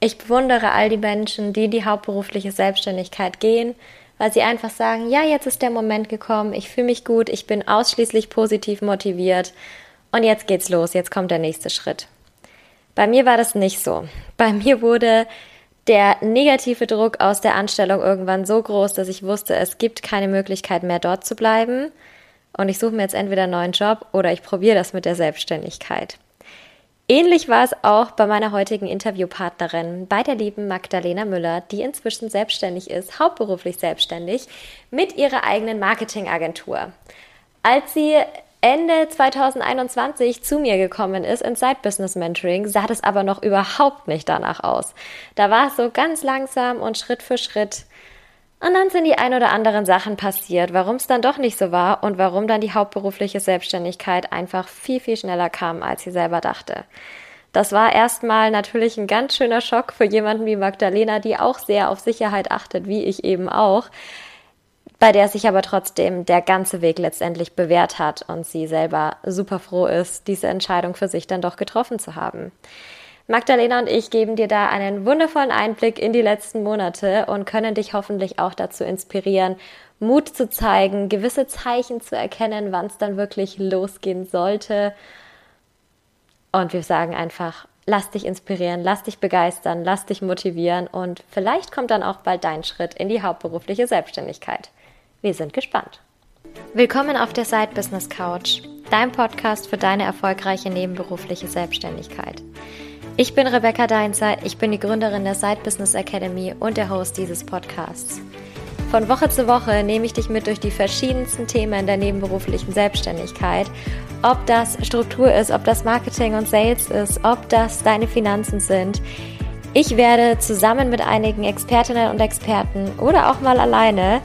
Ich bewundere all die Menschen, die die hauptberufliche Selbstständigkeit gehen, weil sie einfach sagen, ja, jetzt ist der Moment gekommen, ich fühle mich gut, ich bin ausschließlich positiv motiviert und jetzt geht's los, jetzt kommt der nächste Schritt. Bei mir war das nicht so. Bei mir wurde der negative Druck aus der Anstellung irgendwann so groß, dass ich wusste, es gibt keine Möglichkeit mehr dort zu bleiben und ich suche mir jetzt entweder einen neuen Job oder ich probiere das mit der Selbstständigkeit. Ähnlich war es auch bei meiner heutigen Interviewpartnerin, bei der lieben Magdalena Müller, die inzwischen selbstständig ist, hauptberuflich selbstständig, mit ihrer eigenen Marketingagentur. Als sie Ende 2021 zu mir gekommen ist ins Side Business Mentoring, sah das aber noch überhaupt nicht danach aus. Da war es so ganz langsam und Schritt für Schritt und dann sind die ein oder anderen Sachen passiert, warum es dann doch nicht so war und warum dann die hauptberufliche Selbstständigkeit einfach viel, viel schneller kam, als sie selber dachte. Das war erstmal natürlich ein ganz schöner Schock für jemanden wie Magdalena, die auch sehr auf Sicherheit achtet, wie ich eben auch, bei der sich aber trotzdem der ganze Weg letztendlich bewährt hat und sie selber super froh ist, diese Entscheidung für sich dann doch getroffen zu haben. Magdalena und ich geben dir da einen wundervollen Einblick in die letzten Monate und können dich hoffentlich auch dazu inspirieren, Mut zu zeigen, gewisse Zeichen zu erkennen, wann es dann wirklich losgehen sollte. Und wir sagen einfach, lass dich inspirieren, lass dich begeistern, lass dich motivieren und vielleicht kommt dann auch bald dein Schritt in die hauptberufliche Selbstständigkeit. Wir sind gespannt. Willkommen auf der Side Business Couch, dein Podcast für deine erfolgreiche nebenberufliche Selbstständigkeit. Ich bin Rebecca Deinzer, ich bin die Gründerin der Side Business Academy und der Host dieses Podcasts. Von Woche zu Woche nehme ich dich mit durch die verschiedensten Themen der nebenberuflichen Selbstständigkeit. Ob das Struktur ist, ob das Marketing und Sales ist, ob das deine Finanzen sind. Ich werde zusammen mit einigen Expertinnen und Experten oder auch mal alleine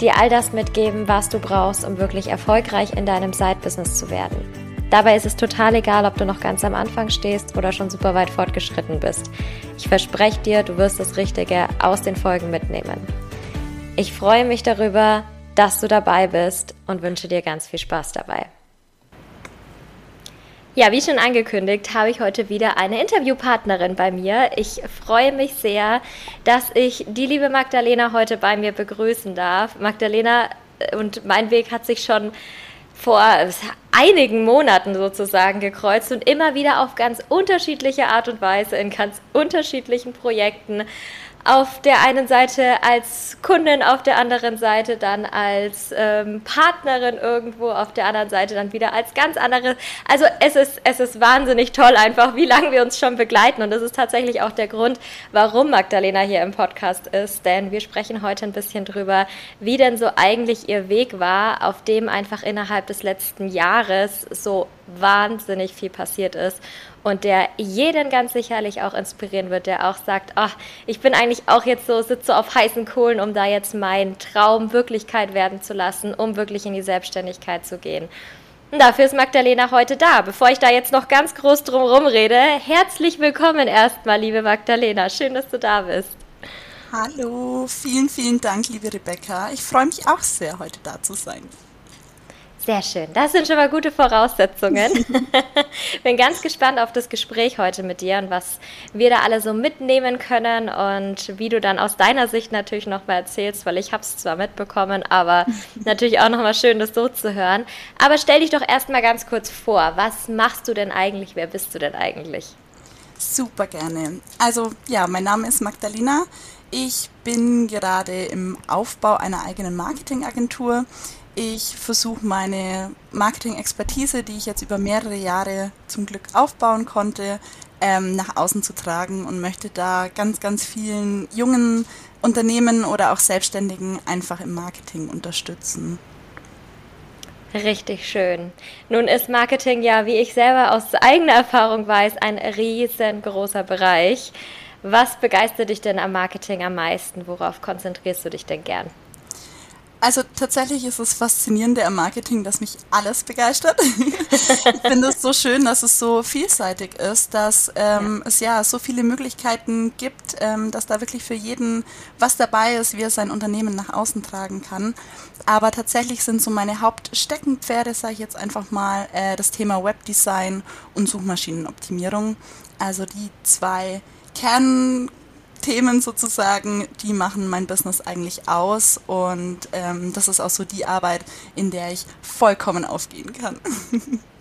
dir all das mitgeben, was du brauchst, um wirklich erfolgreich in deinem Side-Business zu werden. Dabei ist es total egal, ob du noch ganz am Anfang stehst oder schon super weit fortgeschritten bist. Ich verspreche dir, du wirst das Richtige aus den Folgen mitnehmen. Ich freue mich darüber, dass du dabei bist und wünsche dir ganz viel Spaß dabei. Ja, wie schon angekündigt, habe ich heute wieder eine Interviewpartnerin bei mir. Ich freue mich sehr, dass ich die liebe Magdalena heute bei mir begrüßen darf. Magdalena äh, und mein Weg hat sich schon vor einigen Monaten sozusagen gekreuzt und immer wieder auf ganz unterschiedliche Art und Weise in ganz unterschiedlichen Projekten auf der einen Seite als Kundin, auf der anderen Seite dann als ähm, Partnerin irgendwo, auf der anderen Seite dann wieder als ganz andere. Also es ist, es ist wahnsinnig toll einfach, wie lange wir uns schon begleiten. Und das ist tatsächlich auch der Grund, warum Magdalena hier im Podcast ist. Denn wir sprechen heute ein bisschen drüber, wie denn so eigentlich ihr Weg war, auf dem einfach innerhalb des letzten Jahres so wahnsinnig viel passiert ist und der jeden ganz sicherlich auch inspirieren wird, der auch sagt, ach, ich bin eigentlich auch jetzt so, sitze auf heißen Kohlen, um da jetzt meinen Traum Wirklichkeit werden zu lassen, um wirklich in die Selbstständigkeit zu gehen. Und dafür ist Magdalena heute da. Bevor ich da jetzt noch ganz groß drum rede, herzlich willkommen erstmal, liebe Magdalena. Schön, dass du da bist. Hallo, vielen, vielen Dank, liebe Rebecca. Ich freue mich auch sehr, heute da zu sein. Sehr schön. Das sind schon mal gute Voraussetzungen. Bin ganz gespannt auf das Gespräch heute mit dir und was wir da alle so mitnehmen können und wie du dann aus deiner Sicht natürlich nochmal erzählst, weil ich habe es zwar mitbekommen, aber natürlich auch nochmal schön, das so zu hören. Aber stell dich doch erstmal ganz kurz vor. Was machst du denn eigentlich? Wer bist du denn eigentlich? Super gerne. Also ja, mein Name ist Magdalena. Ich bin gerade im Aufbau einer eigenen Marketingagentur. Ich versuche meine Marketing-Expertise, die ich jetzt über mehrere Jahre zum Glück aufbauen konnte, ähm, nach außen zu tragen und möchte da ganz, ganz vielen jungen Unternehmen oder auch Selbstständigen einfach im Marketing unterstützen. Richtig schön. Nun ist Marketing ja, wie ich selber aus eigener Erfahrung weiß, ein riesengroßer Bereich. Was begeistert dich denn am Marketing am meisten? Worauf konzentrierst du dich denn gern? Also tatsächlich ist es faszinierende am Marketing, dass mich alles begeistert. ich finde es so schön, dass es so vielseitig ist, dass ähm, ja. es ja so viele Möglichkeiten gibt, ähm, dass da wirklich für jeden was dabei ist, wie er sein Unternehmen nach außen tragen kann. Aber tatsächlich sind so meine Hauptsteckenpferde, sage ich jetzt einfach mal, äh, das Thema Webdesign und Suchmaschinenoptimierung. Also die zwei Kernthemen sozusagen, die machen mein Business eigentlich aus und ähm, das ist auch so die Arbeit, in der ich vollkommen aufgehen kann.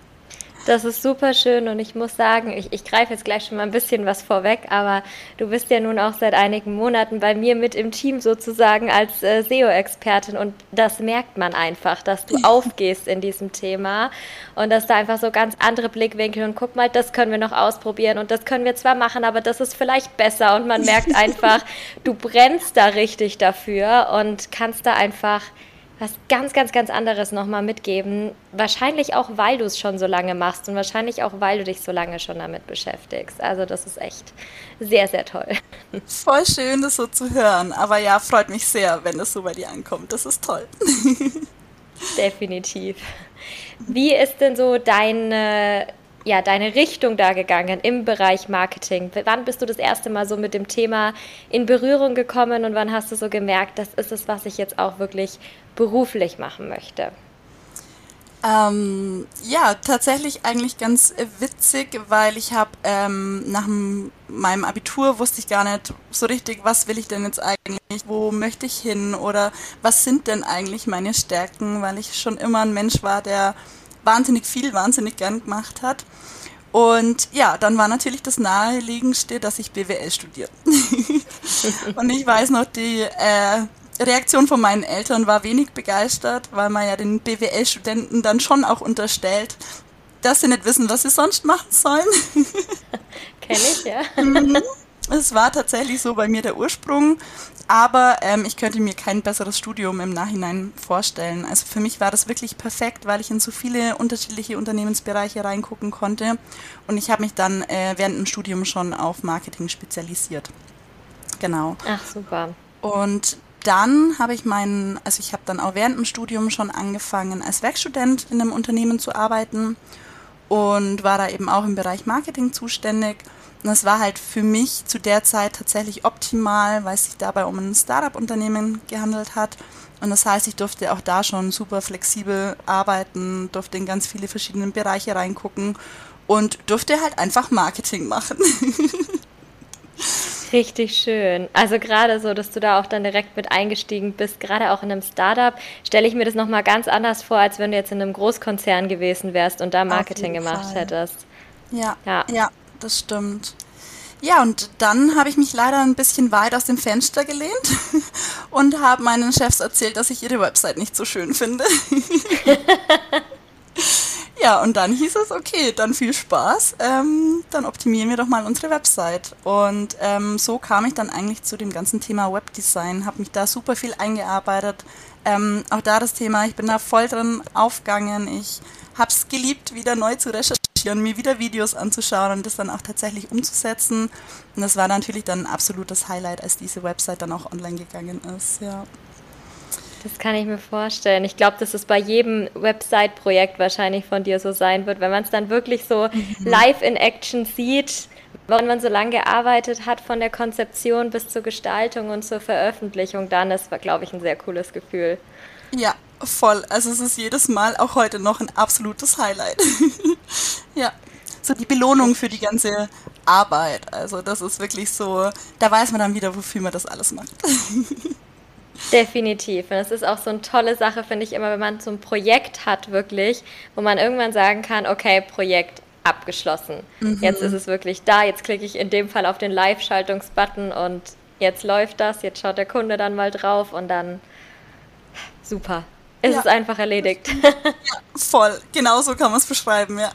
Das ist super schön und ich muss sagen, ich, ich greife jetzt gleich schon mal ein bisschen was vorweg, aber du bist ja nun auch seit einigen Monaten bei mir mit im Team sozusagen als äh, SEO-Expertin und das merkt man einfach, dass du aufgehst in diesem Thema und dass da einfach so ganz andere Blickwinkel und guck mal, das können wir noch ausprobieren und das können wir zwar machen, aber das ist vielleicht besser und man merkt einfach, du brennst da richtig dafür und kannst da einfach was ganz, ganz, ganz anderes nochmal mitgeben. Wahrscheinlich auch, weil du es schon so lange machst und wahrscheinlich auch, weil du dich so lange schon damit beschäftigst. Also das ist echt sehr, sehr toll. Voll schön, das so zu hören. Aber ja, freut mich sehr, wenn es so bei dir ankommt. Das ist toll. Definitiv. Wie ist denn so deine ja, deine Richtung da gegangen im Bereich Marketing? Wann bist du das erste Mal so mit dem Thema in Berührung gekommen und wann hast du so gemerkt, das ist es, was ich jetzt auch wirklich beruflich machen möchte? Ähm, ja, tatsächlich eigentlich ganz witzig, weil ich habe ähm, nach meinem Abitur wusste ich gar nicht so richtig, was will ich denn jetzt eigentlich, wo möchte ich hin oder was sind denn eigentlich meine Stärken, weil ich schon immer ein Mensch war, der wahnsinnig viel, wahnsinnig gern gemacht hat. Und ja, dann war natürlich das naheliegendste, dass ich BWL studiere. und ich weiß noch, die äh, Reaktion von meinen Eltern war wenig begeistert, weil man ja den BWL-Studenten dann schon auch unterstellt, dass sie nicht wissen, was sie sonst machen sollen. Kenn ich, ja. Es war tatsächlich so bei mir der Ursprung, aber ähm, ich könnte mir kein besseres Studium im Nachhinein vorstellen. Also für mich war das wirklich perfekt, weil ich in so viele unterschiedliche Unternehmensbereiche reingucken konnte und ich habe mich dann äh, während dem Studium schon auf Marketing spezialisiert. Genau. Ach super. Und dann habe ich meinen, also ich habe dann auch während dem Studium schon angefangen, als Werkstudent in einem Unternehmen zu arbeiten und war da eben auch im Bereich Marketing zuständig. Und das war halt für mich zu der Zeit tatsächlich optimal, weil es sich dabei um ein Startup-Unternehmen gehandelt hat. Und das heißt, ich durfte auch da schon super flexibel arbeiten, durfte in ganz viele verschiedene Bereiche reingucken und durfte halt einfach Marketing machen. Richtig schön. Also gerade so, dass du da auch dann direkt mit eingestiegen bist, gerade auch in einem Startup, stelle ich mir das nochmal ganz anders vor, als wenn du jetzt in einem Großkonzern gewesen wärst und da Marketing gemacht Fall. hättest. Ja, ja, ja, das stimmt. Ja, und dann habe ich mich leider ein bisschen weit aus dem Fenster gelehnt und habe meinen Chefs erzählt, dass ich ihre Website nicht so schön finde. Ja, und dann hieß es, okay, dann viel Spaß, ähm, dann optimieren wir doch mal unsere Website. Und ähm, so kam ich dann eigentlich zu dem ganzen Thema Webdesign, habe mich da super viel eingearbeitet. Ähm, auch da das Thema, ich bin da voll drin aufgegangen. Ich habe es geliebt, wieder neu zu recherchieren, mir wieder Videos anzuschauen und das dann auch tatsächlich umzusetzen. Und das war natürlich dann ein absolutes Highlight, als diese Website dann auch online gegangen ist. Ja. Das kann ich mir vorstellen. Ich glaube, dass es bei jedem Website-Projekt wahrscheinlich von dir so sein wird, wenn man es dann wirklich so mhm. live in Action sieht, wenn man so lange gearbeitet hat, von der Konzeption bis zur Gestaltung und zur Veröffentlichung, dann ist, glaube ich, ein sehr cooles Gefühl. Ja, voll. Also es ist jedes Mal auch heute noch ein absolutes Highlight. ja. So die Belohnung für die ganze Arbeit. Also das ist wirklich so, da weiß man dann wieder, wofür man das alles macht. Definitiv. Und es ist auch so eine tolle Sache, finde ich immer, wenn man so ein Projekt hat, wirklich, wo man irgendwann sagen kann, okay, Projekt abgeschlossen. Mhm. Jetzt ist es wirklich da, jetzt klicke ich in dem Fall auf den Live-Schaltungsbutton und jetzt läuft das, jetzt schaut der Kunde dann mal drauf und dann super. Es ja. ist einfach erledigt. Ja, voll. Genau so kann man es beschreiben, ja.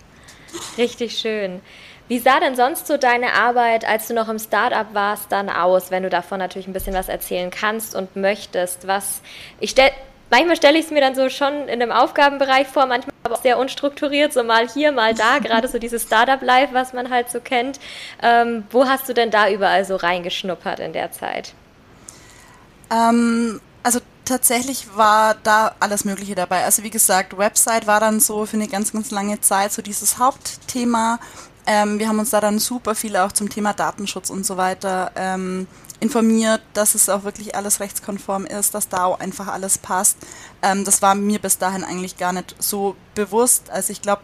Richtig schön. Wie sah denn sonst so deine Arbeit, als du noch im Startup warst, dann aus, wenn du davon natürlich ein bisschen was erzählen kannst und möchtest? Was ich stell, manchmal stelle ich es mir dann so schon in einem Aufgabenbereich vor, manchmal aber auch sehr unstrukturiert, so mal hier, mal da, gerade so dieses Startup-Life, was man halt so kennt. Ähm, wo hast du denn da überall so reingeschnuppert in der Zeit? Ähm, also tatsächlich war da alles Mögliche dabei. Also wie gesagt, Website war dann so für eine ganz, ganz lange Zeit so dieses Hauptthema. Ähm, wir haben uns da dann super viel auch zum Thema Datenschutz und so weiter ähm, informiert, dass es auch wirklich alles rechtskonform ist, dass da auch einfach alles passt. Ähm, das war mir bis dahin eigentlich gar nicht so bewusst. Also ich glaube,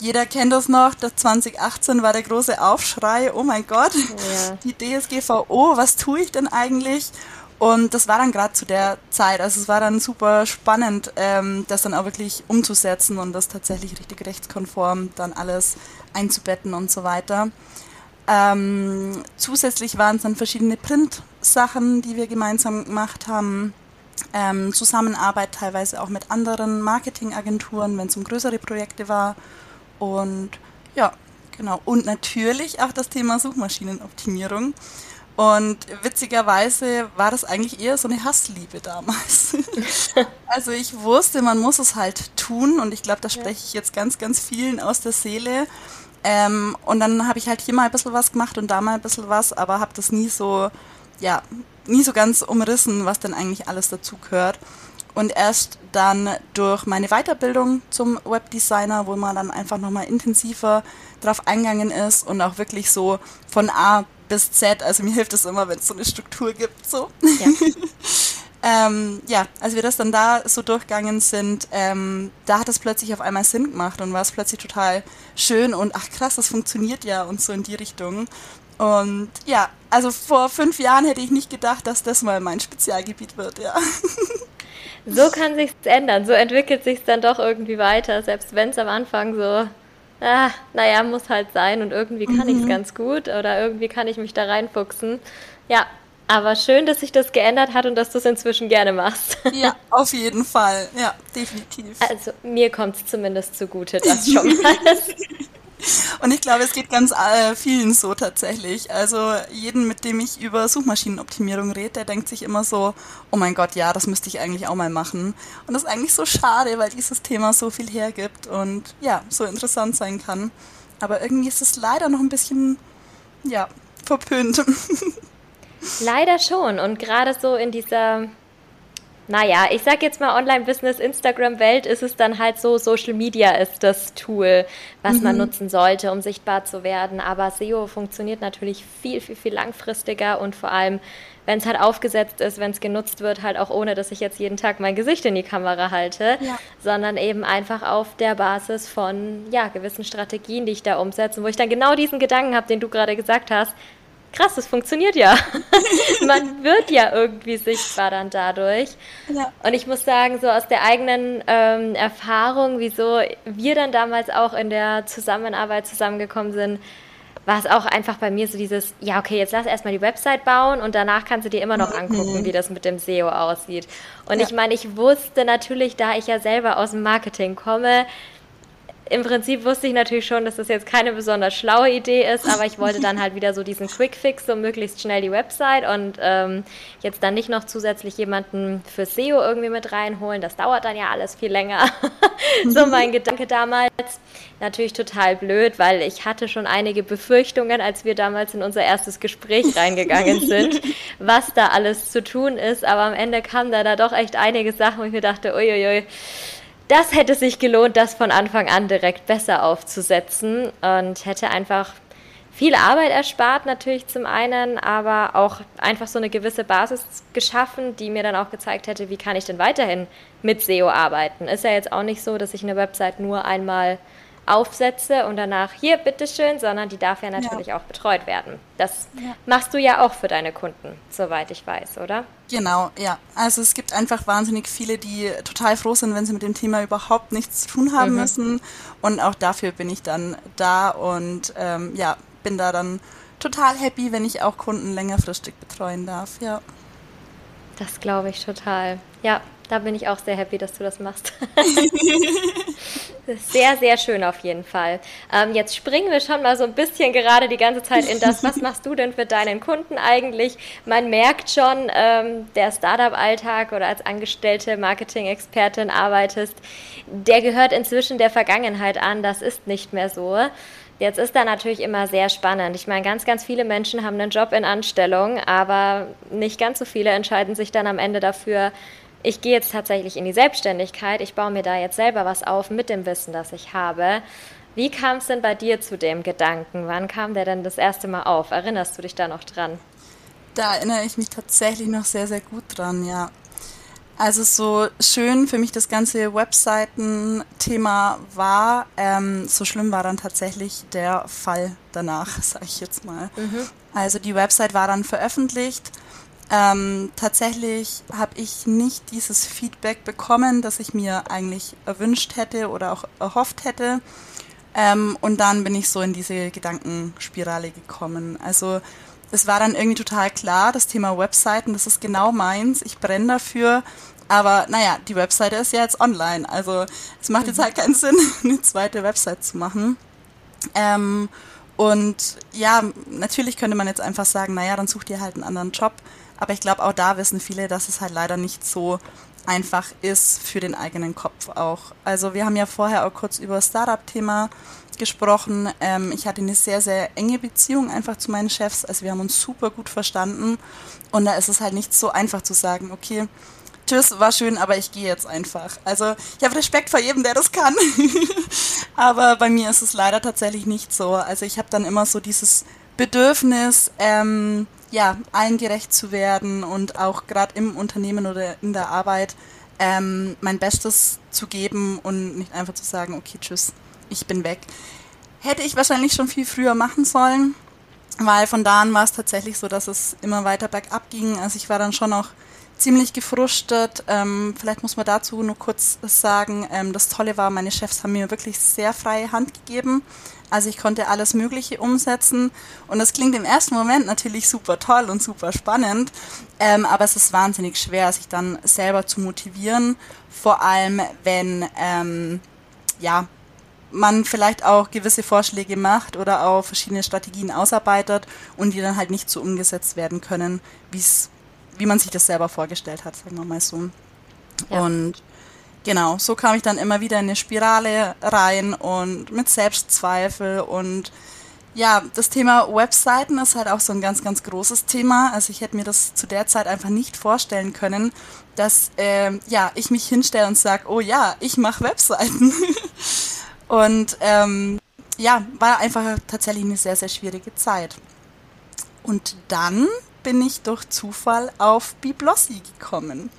jeder kennt das noch, das 2018 war der große Aufschrei, oh mein Gott, ja. die DSGVO, was tue ich denn eigentlich? Und das war dann gerade zu der Zeit, also es war dann super spannend, ähm, das dann auch wirklich umzusetzen und das tatsächlich richtig rechtskonform dann alles einzubetten und so weiter. Ähm, zusätzlich waren es dann verschiedene Print-Sachen, die wir gemeinsam gemacht haben. Ähm, Zusammenarbeit teilweise auch mit anderen Marketingagenturen, wenn es um größere Projekte war. Und ja, genau. Und natürlich auch das Thema Suchmaschinenoptimierung. Und witzigerweise war das eigentlich eher so eine Hassliebe damals. also ich wusste, man muss es halt tun und ich glaube, da spreche ich jetzt ganz, ganz vielen aus der Seele. Ähm, und dann habe ich halt hier mal ein bisschen was gemacht und da mal ein bisschen was, aber habe das nie so, ja, nie so ganz umrissen, was denn eigentlich alles dazu gehört. Und erst dann durch meine Weiterbildung zum Webdesigner, wo man dann einfach nochmal intensiver drauf eingegangen ist und auch wirklich so von A bis Z. Also mir hilft es immer, wenn es so eine Struktur gibt. So. Ja. ähm, ja, als wir das dann da so durchgegangen sind, ähm, da hat es plötzlich auf einmal Sinn gemacht und war es plötzlich total schön und ach krass, das funktioniert ja und so in die Richtung. Und ja, also vor fünf Jahren hätte ich nicht gedacht, dass das mal mein Spezialgebiet wird, ja. So kann sich's ändern, so entwickelt sich dann doch irgendwie weiter, selbst wenn es am Anfang so ah, naja, muss halt sein und irgendwie kann mhm. ich es ganz gut oder irgendwie kann ich mich da reinfuchsen. Ja, aber schön, dass sich das geändert hat und dass du es inzwischen gerne machst. Ja, auf jeden Fall. Ja, definitiv. Also mir kommt es zumindest zugute, das schon mal. Und ich glaube, es geht ganz äh, vielen so tatsächlich. Also jeden, mit dem ich über Suchmaschinenoptimierung rede, der denkt sich immer so, oh mein Gott, ja, das müsste ich eigentlich auch mal machen. Und das ist eigentlich so schade, weil dieses Thema so viel hergibt und ja, so interessant sein kann. Aber irgendwie ist es leider noch ein bisschen, ja, verpönt. Leider schon. Und gerade so in dieser naja, ich sag jetzt mal Online-Business, Instagram-Welt ist es dann halt so, Social Media ist das Tool, was mhm. man nutzen sollte, um sichtbar zu werden. Aber SEO funktioniert natürlich viel, viel, viel langfristiger und vor allem, wenn es halt aufgesetzt ist, wenn es genutzt wird, halt auch ohne, dass ich jetzt jeden Tag mein Gesicht in die Kamera halte, ja. sondern eben einfach auf der Basis von ja, gewissen Strategien, die ich da umsetze, wo ich dann genau diesen Gedanken habe, den du gerade gesagt hast, krass, das funktioniert ja. Man wird ja irgendwie sichtbar dann dadurch. Ja. Und ich muss sagen, so aus der eigenen ähm, Erfahrung, wieso wir dann damals auch in der Zusammenarbeit zusammengekommen sind, war es auch einfach bei mir so dieses, ja, okay, jetzt lass erstmal die Website bauen und danach kannst du dir immer noch angucken, mhm. wie das mit dem SEO aussieht. Und ja. ich meine, ich wusste natürlich, da ich ja selber aus dem Marketing komme, im Prinzip wusste ich natürlich schon, dass das jetzt keine besonders schlaue Idee ist, aber ich wollte dann halt wieder so diesen Quick-Fix, so möglichst schnell die Website und ähm, jetzt dann nicht noch zusätzlich jemanden für SEO irgendwie mit reinholen. Das dauert dann ja alles viel länger. so mein Gedanke damals. Natürlich total blöd, weil ich hatte schon einige Befürchtungen, als wir damals in unser erstes Gespräch reingegangen sind, was da alles zu tun ist. Aber am Ende kamen da, da doch echt einige Sachen, wo ich mir dachte, uiuiui, das hätte sich gelohnt, das von Anfang an direkt besser aufzusetzen und hätte einfach viel Arbeit erspart natürlich zum einen, aber auch einfach so eine gewisse Basis geschaffen, die mir dann auch gezeigt hätte, wie kann ich denn weiterhin mit SEO arbeiten. Ist ja jetzt auch nicht so, dass ich eine Website nur einmal aufsetze und danach hier bitteschön, sondern die darf ja natürlich ja. auch betreut werden. Das ja. machst du ja auch für deine Kunden, soweit ich weiß, oder? Genau, ja. Also es gibt einfach wahnsinnig viele, die total froh sind, wenn sie mit dem Thema überhaupt nichts zu tun haben mhm. müssen. Und auch dafür bin ich dann da und ähm, ja, bin da dann total happy, wenn ich auch Kunden längerfristig betreuen darf, ja. Das glaube ich total. Ja, da bin ich auch sehr happy, dass du das machst. sehr, sehr schön auf jeden Fall. Ähm, jetzt springen wir schon mal so ein bisschen gerade die ganze Zeit in das, was machst du denn für deinen Kunden eigentlich? Man merkt schon, ähm, der Startup-Alltag oder als angestellte Marketing-Expertin arbeitest, der gehört inzwischen der Vergangenheit an. Das ist nicht mehr so. Jetzt ist da natürlich immer sehr spannend. Ich meine, ganz, ganz viele Menschen haben einen Job in Anstellung, aber nicht ganz so viele entscheiden sich dann am Ende dafür, ich gehe jetzt tatsächlich in die Selbstständigkeit, ich baue mir da jetzt selber was auf mit dem Wissen, das ich habe. Wie kam es denn bei dir zu dem Gedanken? Wann kam der denn das erste Mal auf? Erinnerst du dich da noch dran? Da erinnere ich mich tatsächlich noch sehr, sehr gut dran, ja. Also so schön für mich das ganze Webseiten-Thema war, ähm, so schlimm war dann tatsächlich der Fall danach, sage ich jetzt mal. Mhm. Also die Website war dann veröffentlicht. Ähm, tatsächlich habe ich nicht dieses Feedback bekommen, das ich mir eigentlich erwünscht hätte oder auch erhofft hätte. Ähm, und dann bin ich so in diese Gedankenspirale gekommen. Also es war dann irgendwie total klar, das Thema Webseiten, das ist genau meins. Ich brenne dafür. Aber naja, die Webseite ist ja jetzt online. Also es macht jetzt halt keinen Sinn, eine zweite Website zu machen. Ähm, und ja, natürlich könnte man jetzt einfach sagen, naja, dann such dir halt einen anderen Job. Aber ich glaube, auch da wissen viele, dass es halt leider nicht so einfach ist für den eigenen Kopf auch. Also wir haben ja vorher auch kurz über Startup-Thema gesprochen. Ähm, ich hatte eine sehr, sehr enge Beziehung einfach zu meinen Chefs. Also wir haben uns super gut verstanden. Und da ist es halt nicht so einfach zu sagen, okay, tschüss, war schön, aber ich gehe jetzt einfach. Also ich habe Respekt vor jedem, der das kann. aber bei mir ist es leider tatsächlich nicht so. Also ich habe dann immer so dieses Bedürfnis, ähm, ja, allen gerecht zu werden und auch gerade im Unternehmen oder in der Arbeit ähm, mein Bestes zu geben und nicht einfach zu sagen, okay, tschüss, ich bin weg. Hätte ich wahrscheinlich schon viel früher machen sollen, weil von da an war es tatsächlich so, dass es immer weiter bergab ging. Also ich war dann schon auch ziemlich gefrustet. Ähm, vielleicht muss man dazu nur kurz sagen, ähm, das Tolle war, meine Chefs haben mir wirklich sehr freie Hand gegeben. Also ich konnte alles Mögliche umsetzen und das klingt im ersten Moment natürlich super toll und super spannend, ähm, aber es ist wahnsinnig schwer, sich dann selber zu motivieren, vor allem wenn ähm, ja man vielleicht auch gewisse Vorschläge macht oder auch verschiedene Strategien ausarbeitet und die dann halt nicht so umgesetzt werden können, wie man sich das selber vorgestellt hat, sagen wir mal so. Ja. Und genau, so kam ich dann immer wieder in eine Spirale rein und mit Selbstzweifel und ja, das Thema Webseiten ist halt auch so ein ganz, ganz großes Thema. Also ich hätte mir das zu der Zeit einfach nicht vorstellen können, dass äh, ja, ich mich hinstelle und sage, oh ja, ich mache Webseiten. und ähm, ja, war einfach tatsächlich eine sehr, sehr schwierige Zeit. Und dann bin ich durch Zufall auf Biblossy gekommen.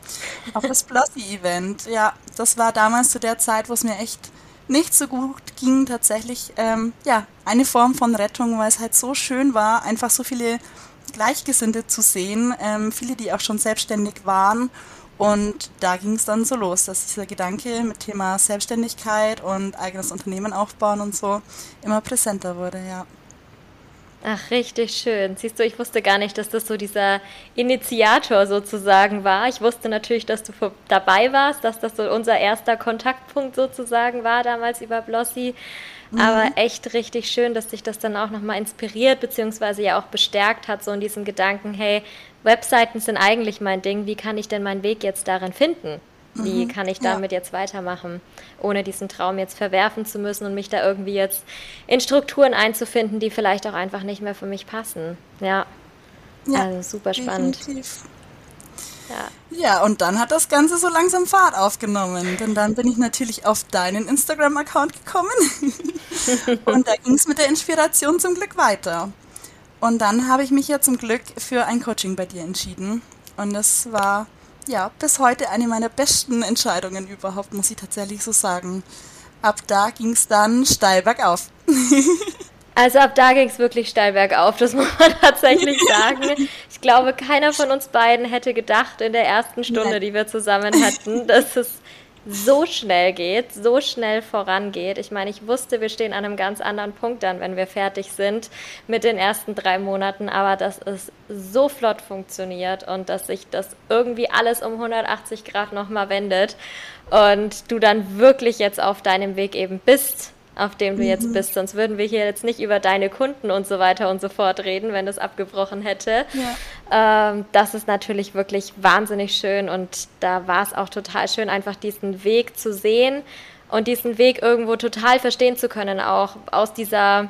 Auf das Blossy-Event. Ja, das war damals zu der Zeit, wo es mir echt nicht so gut ging. Tatsächlich, ähm, ja, eine Form von Rettung, weil es halt so schön war, einfach so viele Gleichgesinnte zu sehen. Ähm, viele, die auch schon selbstständig waren. Und da ging es dann so los, dass dieser Gedanke mit Thema Selbstständigkeit und eigenes Unternehmen aufbauen und so immer präsenter wurde, ja. Ach, richtig schön. Siehst du, ich wusste gar nicht, dass das so dieser Initiator sozusagen war. Ich wusste natürlich, dass du dabei warst, dass das so unser erster Kontaktpunkt sozusagen war damals über Blossy. Mhm. Aber echt richtig schön, dass dich das dann auch nochmal inspiriert, beziehungsweise ja auch bestärkt hat, so in diesem Gedanken, hey, Webseiten sind eigentlich mein Ding, wie kann ich denn meinen Weg jetzt darin finden? Wie mhm. kann ich damit ja. jetzt weitermachen, ohne diesen Traum jetzt verwerfen zu müssen und mich da irgendwie jetzt in Strukturen einzufinden, die vielleicht auch einfach nicht mehr für mich passen. Ja, ja also super spannend. Definitiv. Ja. ja, und dann hat das Ganze so langsam Fahrt aufgenommen. Denn dann bin ich natürlich auf deinen Instagram-Account gekommen. und da ging es mit der Inspiration zum Glück weiter. Und dann habe ich mich ja zum Glück für ein Coaching bei dir entschieden. Und das war ja, bis heute eine meiner besten Entscheidungen überhaupt, muss ich tatsächlich so sagen. Ab da ging es dann steil bergauf. Also ab da ging es wirklich steil bergauf, das muss man tatsächlich sagen. Ich glaube, keiner von uns beiden hätte gedacht in der ersten Stunde, Nein. die wir zusammen hatten, dass es so schnell geht, so schnell vorangeht. Ich meine, ich wusste, wir stehen an einem ganz anderen Punkt dann, wenn wir fertig sind mit den ersten drei Monaten, aber dass es so flott funktioniert und dass sich das irgendwie alles um 180 Grad nochmal wendet und du dann wirklich jetzt auf deinem Weg eben bist auf dem du jetzt mhm. bist. Sonst würden wir hier jetzt nicht über deine Kunden und so weiter und so fort reden, wenn das abgebrochen hätte. Ja. Ähm, das ist natürlich wirklich wahnsinnig schön und da war es auch total schön, einfach diesen Weg zu sehen und diesen Weg irgendwo total verstehen zu können, auch aus dieser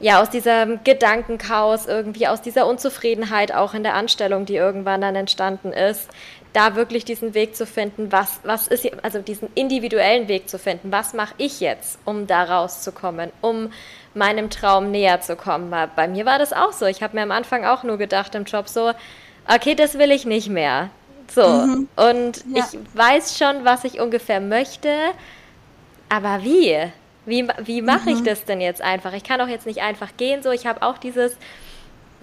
ja, aus diesem Gedankenchaos irgendwie, aus dieser Unzufriedenheit auch in der Anstellung, die irgendwann dann entstanden ist, da wirklich diesen Weg zu finden, was, was ist, also diesen individuellen Weg zu finden, was mache ich jetzt, um da rauszukommen, um meinem Traum näher zu kommen. Bei mir war das auch so. Ich habe mir am Anfang auch nur gedacht im Job so, okay, das will ich nicht mehr. So. Mhm. Und ja. ich weiß schon, was ich ungefähr möchte, aber wie? Wie, wie mache mhm. ich das denn jetzt einfach? Ich kann doch jetzt nicht einfach gehen so. Ich habe auch dieses,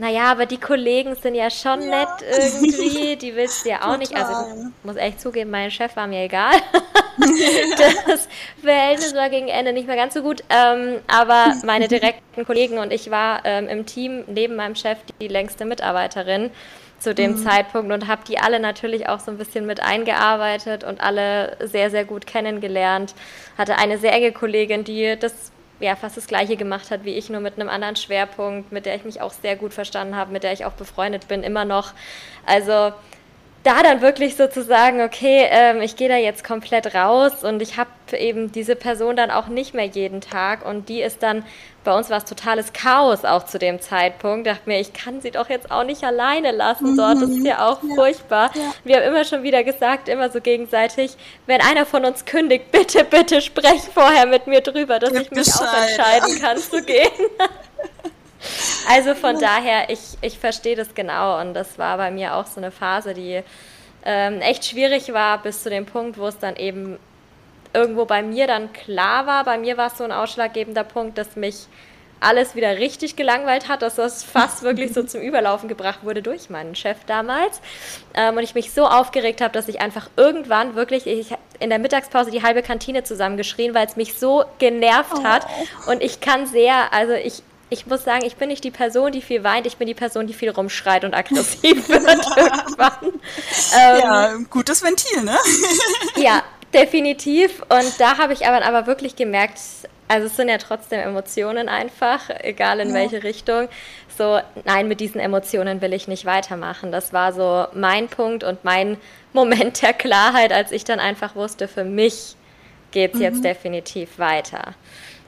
naja, aber die Kollegen sind ja schon ja. nett irgendwie, die willst du ja auch Total. nicht. Also ich muss echt zugeben, mein Chef war mir egal. das Verhältnis war gegen Ende nicht mehr ganz so gut. Ähm, aber meine direkten Kollegen und ich war ähm, im Team neben meinem Chef die längste Mitarbeiterin zu dem mhm. Zeitpunkt und habe die alle natürlich auch so ein bisschen mit eingearbeitet und alle sehr, sehr gut kennengelernt. Hatte eine sehr enge Kollegin, die das ja fast das gleiche gemacht hat wie ich, nur mit einem anderen Schwerpunkt, mit der ich mich auch sehr gut verstanden habe, mit der ich auch befreundet bin, immer noch. Also da dann wirklich sozusagen, okay, ähm, ich gehe da jetzt komplett raus und ich habe eben diese Person dann auch nicht mehr jeden Tag und die ist dann, bei uns war es totales Chaos auch zu dem Zeitpunkt, dachte mir, ich kann sie doch jetzt auch nicht alleine lassen dort, das ist ja auch ja, furchtbar. Ja. Wir haben immer schon wieder gesagt, immer so gegenseitig, wenn einer von uns kündigt, bitte, bitte sprech vorher mit mir drüber, dass Gib ich mich Bescheid, auch entscheiden kann zu gehen. Also von daher, ich, ich verstehe das genau und das war bei mir auch so eine Phase, die ähm, echt schwierig war bis zu dem Punkt, wo es dann eben irgendwo bei mir dann klar war. Bei mir war es so ein ausschlaggebender Punkt, dass mich alles wieder richtig gelangweilt hat, dass das fast wirklich so zum Überlaufen gebracht wurde durch meinen Chef damals. Ähm, und ich mich so aufgeregt habe, dass ich einfach irgendwann wirklich ich, in der Mittagspause die halbe Kantine zusammengeschrien, weil es mich so genervt oh. hat. Und ich kann sehr, also ich, ich muss sagen, ich bin nicht die Person, die viel weint, ich bin die Person, die viel rumschreit und aggressiv wird irgendwann. Ähm, ja, gutes Ventil, ne? ja, definitiv. Und da habe ich aber, aber wirklich gemerkt, also es sind ja trotzdem Emotionen einfach, egal in ja. welche Richtung. So, nein, mit diesen Emotionen will ich nicht weitermachen. Das war so mein Punkt und mein Moment der Klarheit, als ich dann einfach wusste, für mich geht es mhm. jetzt definitiv weiter.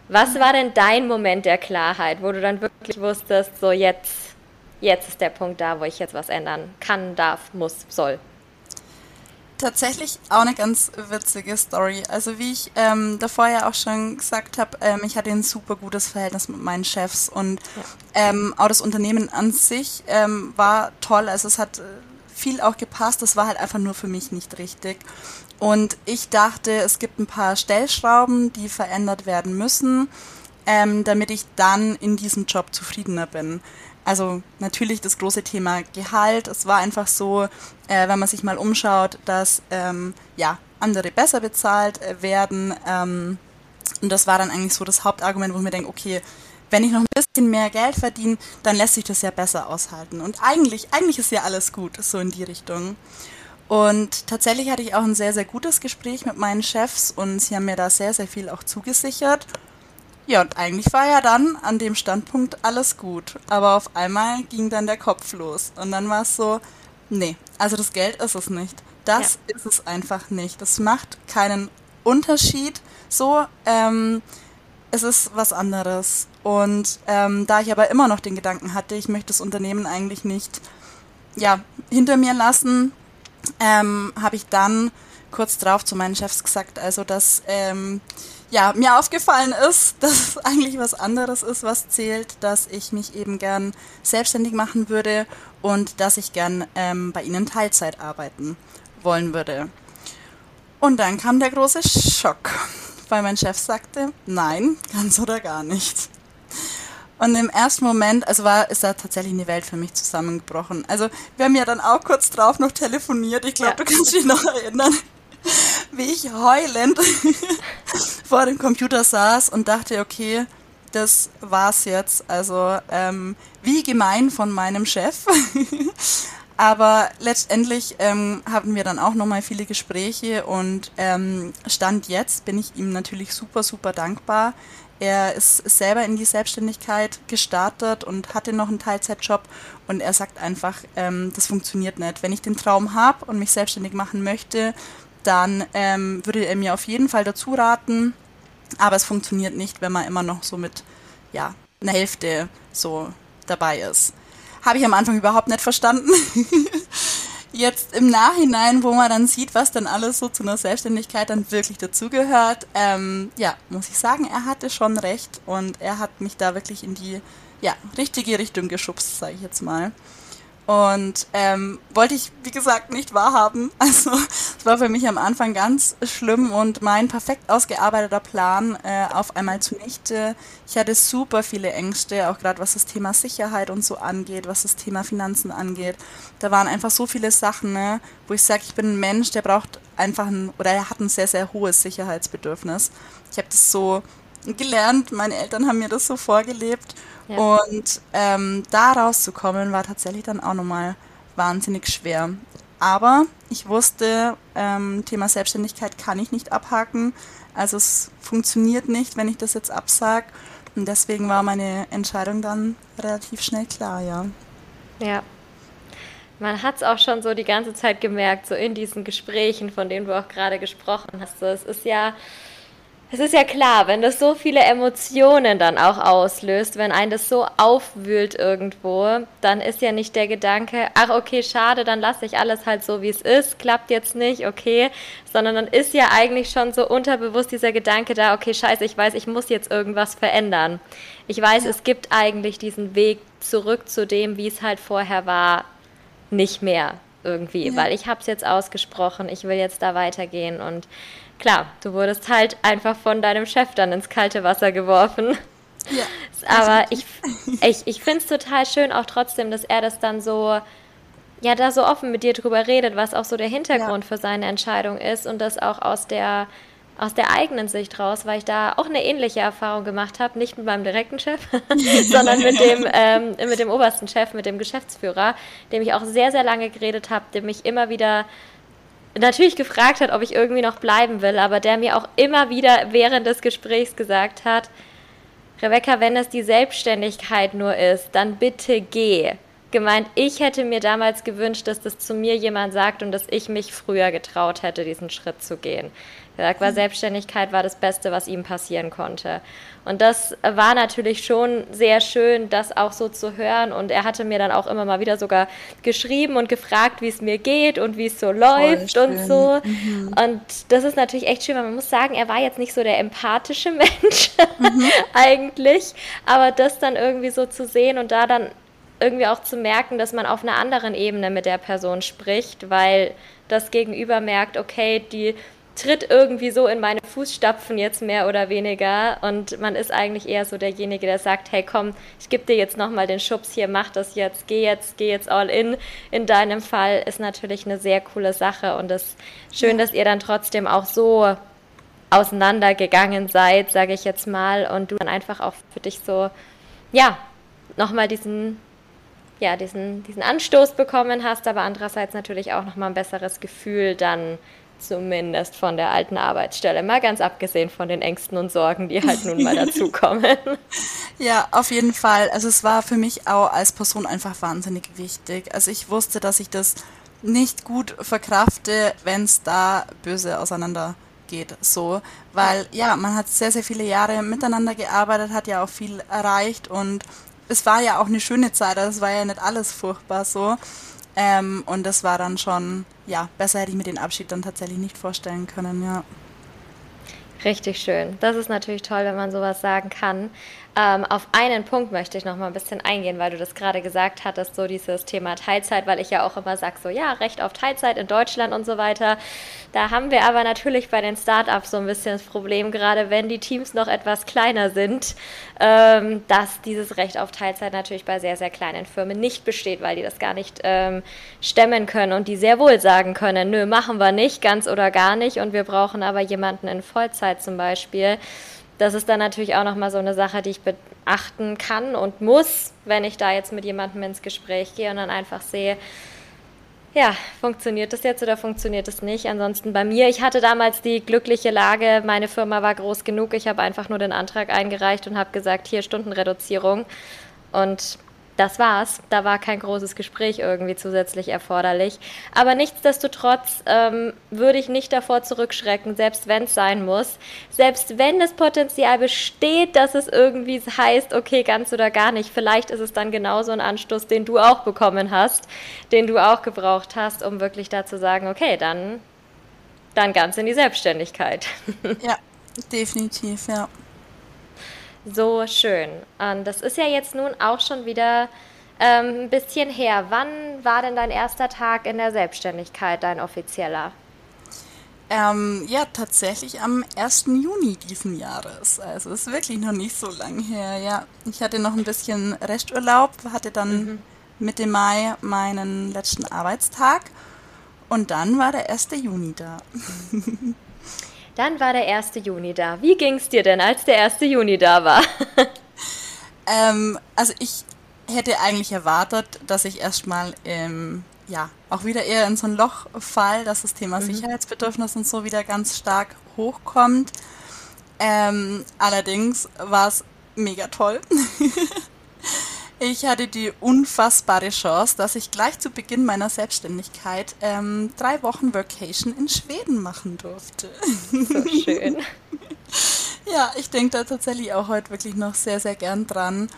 Was war denn dein Moment der Klarheit, wo du dann wirklich wusstest, so jetzt, jetzt ist der Punkt da, wo ich jetzt was ändern kann, darf, muss, soll? Tatsächlich auch eine ganz witzige Story. Also wie ich ähm, davor ja auch schon gesagt habe, ähm, ich hatte ein super gutes Verhältnis mit meinen Chefs und ja. ähm, auch das Unternehmen an sich ähm, war toll. Also es hat äh, viel auch gepasst. Das war halt einfach nur für mich nicht richtig. Und ich dachte, es gibt ein paar Stellschrauben, die verändert werden müssen, ähm, damit ich dann in diesem Job zufriedener bin. Also natürlich das große Thema Gehalt. Es war einfach so, äh, wenn man sich mal umschaut, dass ähm, ja andere besser bezahlt äh, werden. Ähm, und das war dann eigentlich so das Hauptargument, wo ich mir denke, okay, wenn ich noch ein bisschen mehr Geld verdiene, dann lässt sich das ja besser aushalten. Und eigentlich, eigentlich ist ja alles gut, so in die Richtung. Und tatsächlich hatte ich auch ein sehr, sehr gutes Gespräch mit meinen Chefs und sie haben mir da sehr, sehr viel auch zugesichert. Ja, und eigentlich war ja dann an dem Standpunkt alles gut. Aber auf einmal ging dann der Kopf los. Und dann war es so, nee, also das Geld ist es nicht. Das ja. ist es einfach nicht. Das macht keinen Unterschied. So, ähm, es ist was anderes. Und ähm, da ich aber immer noch den Gedanken hatte, ich möchte das Unternehmen eigentlich nicht ja, hinter mir lassen, ähm, habe ich dann kurz drauf zu meinen Chefs gesagt, also dass ähm, ja, mir aufgefallen ist, dass es eigentlich was anderes ist, was zählt, dass ich mich eben gern selbstständig machen würde und dass ich gern ähm, bei Ihnen Teilzeit arbeiten wollen würde. Und dann kam der große Schock weil mein Chef sagte, nein, ganz oder gar nicht. Und im ersten Moment, also war, ist da tatsächlich eine Welt für mich zusammengebrochen. Also wir haben ja dann auch kurz drauf noch telefoniert. Ich glaube, ja. du kannst dich noch erinnern, wie ich heulend vor dem Computer saß und dachte, okay, das war's jetzt. Also ähm, wie gemein von meinem Chef. Aber letztendlich ähm, hatten wir dann auch nochmal viele Gespräche und ähm, Stand jetzt bin ich ihm natürlich super, super dankbar. Er ist selber in die Selbstständigkeit gestartet und hatte noch einen Teilzeitjob und er sagt einfach, ähm, das funktioniert nicht. Wenn ich den Traum habe und mich selbstständig machen möchte, dann ähm, würde er mir auf jeden Fall dazu raten, aber es funktioniert nicht, wenn man immer noch so mit ja, eine Hälfte so dabei ist. Habe ich am Anfang überhaupt nicht verstanden. Jetzt im Nachhinein, wo man dann sieht, was dann alles so zu einer Selbstständigkeit dann wirklich dazugehört, ähm, ja, muss ich sagen, er hatte schon recht und er hat mich da wirklich in die ja, richtige Richtung geschubst, sage ich jetzt mal. Und ähm, wollte ich, wie gesagt, nicht wahrhaben. Also es war für mich am Anfang ganz schlimm und mein perfekt ausgearbeiteter Plan äh, auf einmal zunichte. Ich hatte super viele Ängste, auch gerade was das Thema Sicherheit und so angeht, was das Thema Finanzen angeht. Da waren einfach so viele Sachen, ne, wo ich sage, ich bin ein Mensch, der braucht einfach ein, oder er hat ein sehr, sehr hohes Sicherheitsbedürfnis. Ich habe das so gelernt, meine Eltern haben mir das so vorgelebt ja. Und ähm, da rauszukommen war tatsächlich dann auch nochmal wahnsinnig schwer. Aber ich wusste, ähm, Thema Selbstständigkeit kann ich nicht abhaken. Also es funktioniert nicht, wenn ich das jetzt absage. Und deswegen war meine Entscheidung dann relativ schnell klar, ja. Ja. Man hat es auch schon so die ganze Zeit gemerkt, so in diesen Gesprächen, von denen du auch gerade gesprochen hast. So, es ist ja es ist ja klar, wenn das so viele Emotionen dann auch auslöst, wenn ein das so aufwühlt irgendwo, dann ist ja nicht der Gedanke, ach okay, schade, dann lasse ich alles halt so, wie es ist, klappt jetzt nicht, okay, sondern dann ist ja eigentlich schon so unterbewusst dieser Gedanke da, okay, scheiße, ich weiß, ich muss jetzt irgendwas verändern. Ich weiß, ja. es gibt eigentlich diesen Weg zurück zu dem, wie es halt vorher war, nicht mehr irgendwie, ja. weil ich habe es jetzt ausgesprochen, ich will jetzt da weitergehen und klar, du wurdest halt einfach von deinem Chef dann ins kalte Wasser geworfen. Ja. Aber ich, ich, ich finde es total schön auch trotzdem, dass er das dann so, ja, da so offen mit dir drüber redet, was auch so der Hintergrund ja. für seine Entscheidung ist und das auch aus der, aus der eigenen Sicht raus, weil ich da auch eine ähnliche Erfahrung gemacht habe, nicht mit meinem direkten Chef, sondern mit dem, ähm, mit dem obersten Chef, mit dem Geschäftsführer, dem ich auch sehr, sehr lange geredet habe, dem ich immer wieder natürlich gefragt hat, ob ich irgendwie noch bleiben will, aber der mir auch immer wieder während des Gesprächs gesagt hat, Rebecca, wenn es die Selbstständigkeit nur ist, dann bitte geh. Gemeint, ich hätte mir damals gewünscht, dass das zu mir jemand sagt und dass ich mich früher getraut hätte, diesen Schritt zu gehen. Er war Selbstständigkeit war das Beste, was ihm passieren konnte. Und das war natürlich schon sehr schön, das auch so zu hören. Und er hatte mir dann auch immer mal wieder sogar geschrieben und gefragt, wie es mir geht und wie es so läuft und so. Mhm. Und das ist natürlich echt schön, weil man muss sagen, er war jetzt nicht so der empathische Mensch mhm. eigentlich. Aber das dann irgendwie so zu sehen und da dann irgendwie auch zu merken, dass man auf einer anderen Ebene mit der Person spricht, weil das Gegenüber merkt, okay, die tritt irgendwie so in meine Fußstapfen jetzt mehr oder weniger und man ist eigentlich eher so derjenige, der sagt, hey komm, ich gebe dir jetzt nochmal den Schubs hier, mach das jetzt, geh jetzt, geh jetzt all in. In deinem Fall ist natürlich eine sehr coole Sache und es ist schön, dass ihr dann trotzdem auch so auseinandergegangen seid, sage ich jetzt mal, und du dann einfach auch für dich so, ja, nochmal diesen ja, diesen, diesen Anstoß bekommen hast, aber andererseits natürlich auch nochmal ein besseres Gefühl dann zumindest von der alten Arbeitsstelle, mal ganz abgesehen von den Ängsten und Sorgen, die halt nun mal dazukommen. ja, auf jeden Fall. Also es war für mich auch als Person einfach wahnsinnig wichtig. Also ich wusste, dass ich das nicht gut verkrafte, wenn es da böse auseinander geht, so, weil ja, man hat sehr, sehr viele Jahre miteinander gearbeitet, hat ja auch viel erreicht und es war ja auch eine schöne Zeit, also es war ja nicht alles furchtbar so. Ähm, und das war dann schon, ja, besser hätte ich mir den Abschied dann tatsächlich nicht vorstellen können, ja. Richtig schön. Das ist natürlich toll, wenn man sowas sagen kann. Ähm, auf einen Punkt möchte ich noch mal ein bisschen eingehen, weil du das gerade gesagt hattest, so dieses Thema Teilzeit, weil ich ja auch immer sage, so ja, Recht auf Teilzeit in Deutschland und so weiter. Da haben wir aber natürlich bei den Startups so ein bisschen das Problem, gerade wenn die Teams noch etwas kleiner sind, ähm, dass dieses Recht auf Teilzeit natürlich bei sehr, sehr kleinen Firmen nicht besteht, weil die das gar nicht ähm, stemmen können und die sehr wohl sagen können, nö, machen wir nicht, ganz oder gar nicht und wir brauchen aber jemanden in Vollzeit zum Beispiel das ist dann natürlich auch nochmal so eine Sache, die ich beachten kann und muss, wenn ich da jetzt mit jemandem ins Gespräch gehe und dann einfach sehe, ja, funktioniert das jetzt oder funktioniert es nicht? Ansonsten bei mir, ich hatte damals die glückliche Lage, meine Firma war groß genug, ich habe einfach nur den Antrag eingereicht und habe gesagt, hier Stundenreduzierung. Und das war's. Da war kein großes Gespräch irgendwie zusätzlich erforderlich. Aber nichtsdestotrotz ähm, würde ich nicht davor zurückschrecken, selbst wenn es sein muss. Selbst wenn das Potenzial besteht, dass es irgendwie heißt, okay, ganz oder gar nicht. Vielleicht ist es dann genauso ein Anstoß, den du auch bekommen hast, den du auch gebraucht hast, um wirklich da zu sagen, okay, dann, dann ganz in die Selbstständigkeit. Ja, definitiv, ja. So schön. Und das ist ja jetzt nun auch schon wieder ähm, ein bisschen her. Wann war denn dein erster Tag in der Selbstständigkeit, dein offizieller? Ähm, ja, tatsächlich am 1. Juni diesen Jahres. Also ist wirklich noch nicht so lang her. Ja, ich hatte noch ein bisschen Resturlaub, hatte dann mhm. Mitte Mai meinen letzten Arbeitstag und dann war der 1. Juni da. Dann war der 1. Juni da. Wie ging es dir denn, als der 1. Juni da war? ähm, also ich hätte eigentlich erwartet, dass ich erstmal ähm, ja, auch wieder eher in so ein Loch fall, dass das Thema mhm. Sicherheitsbedürfnis und so wieder ganz stark hochkommt. Ähm, allerdings war es mega toll. Ich hatte die unfassbare Chance, dass ich gleich zu Beginn meiner Selbstständigkeit ähm, drei Wochen Vacation in Schweden machen durfte. So schön. ja, ich denke da tatsächlich auch heute wirklich noch sehr, sehr gern dran.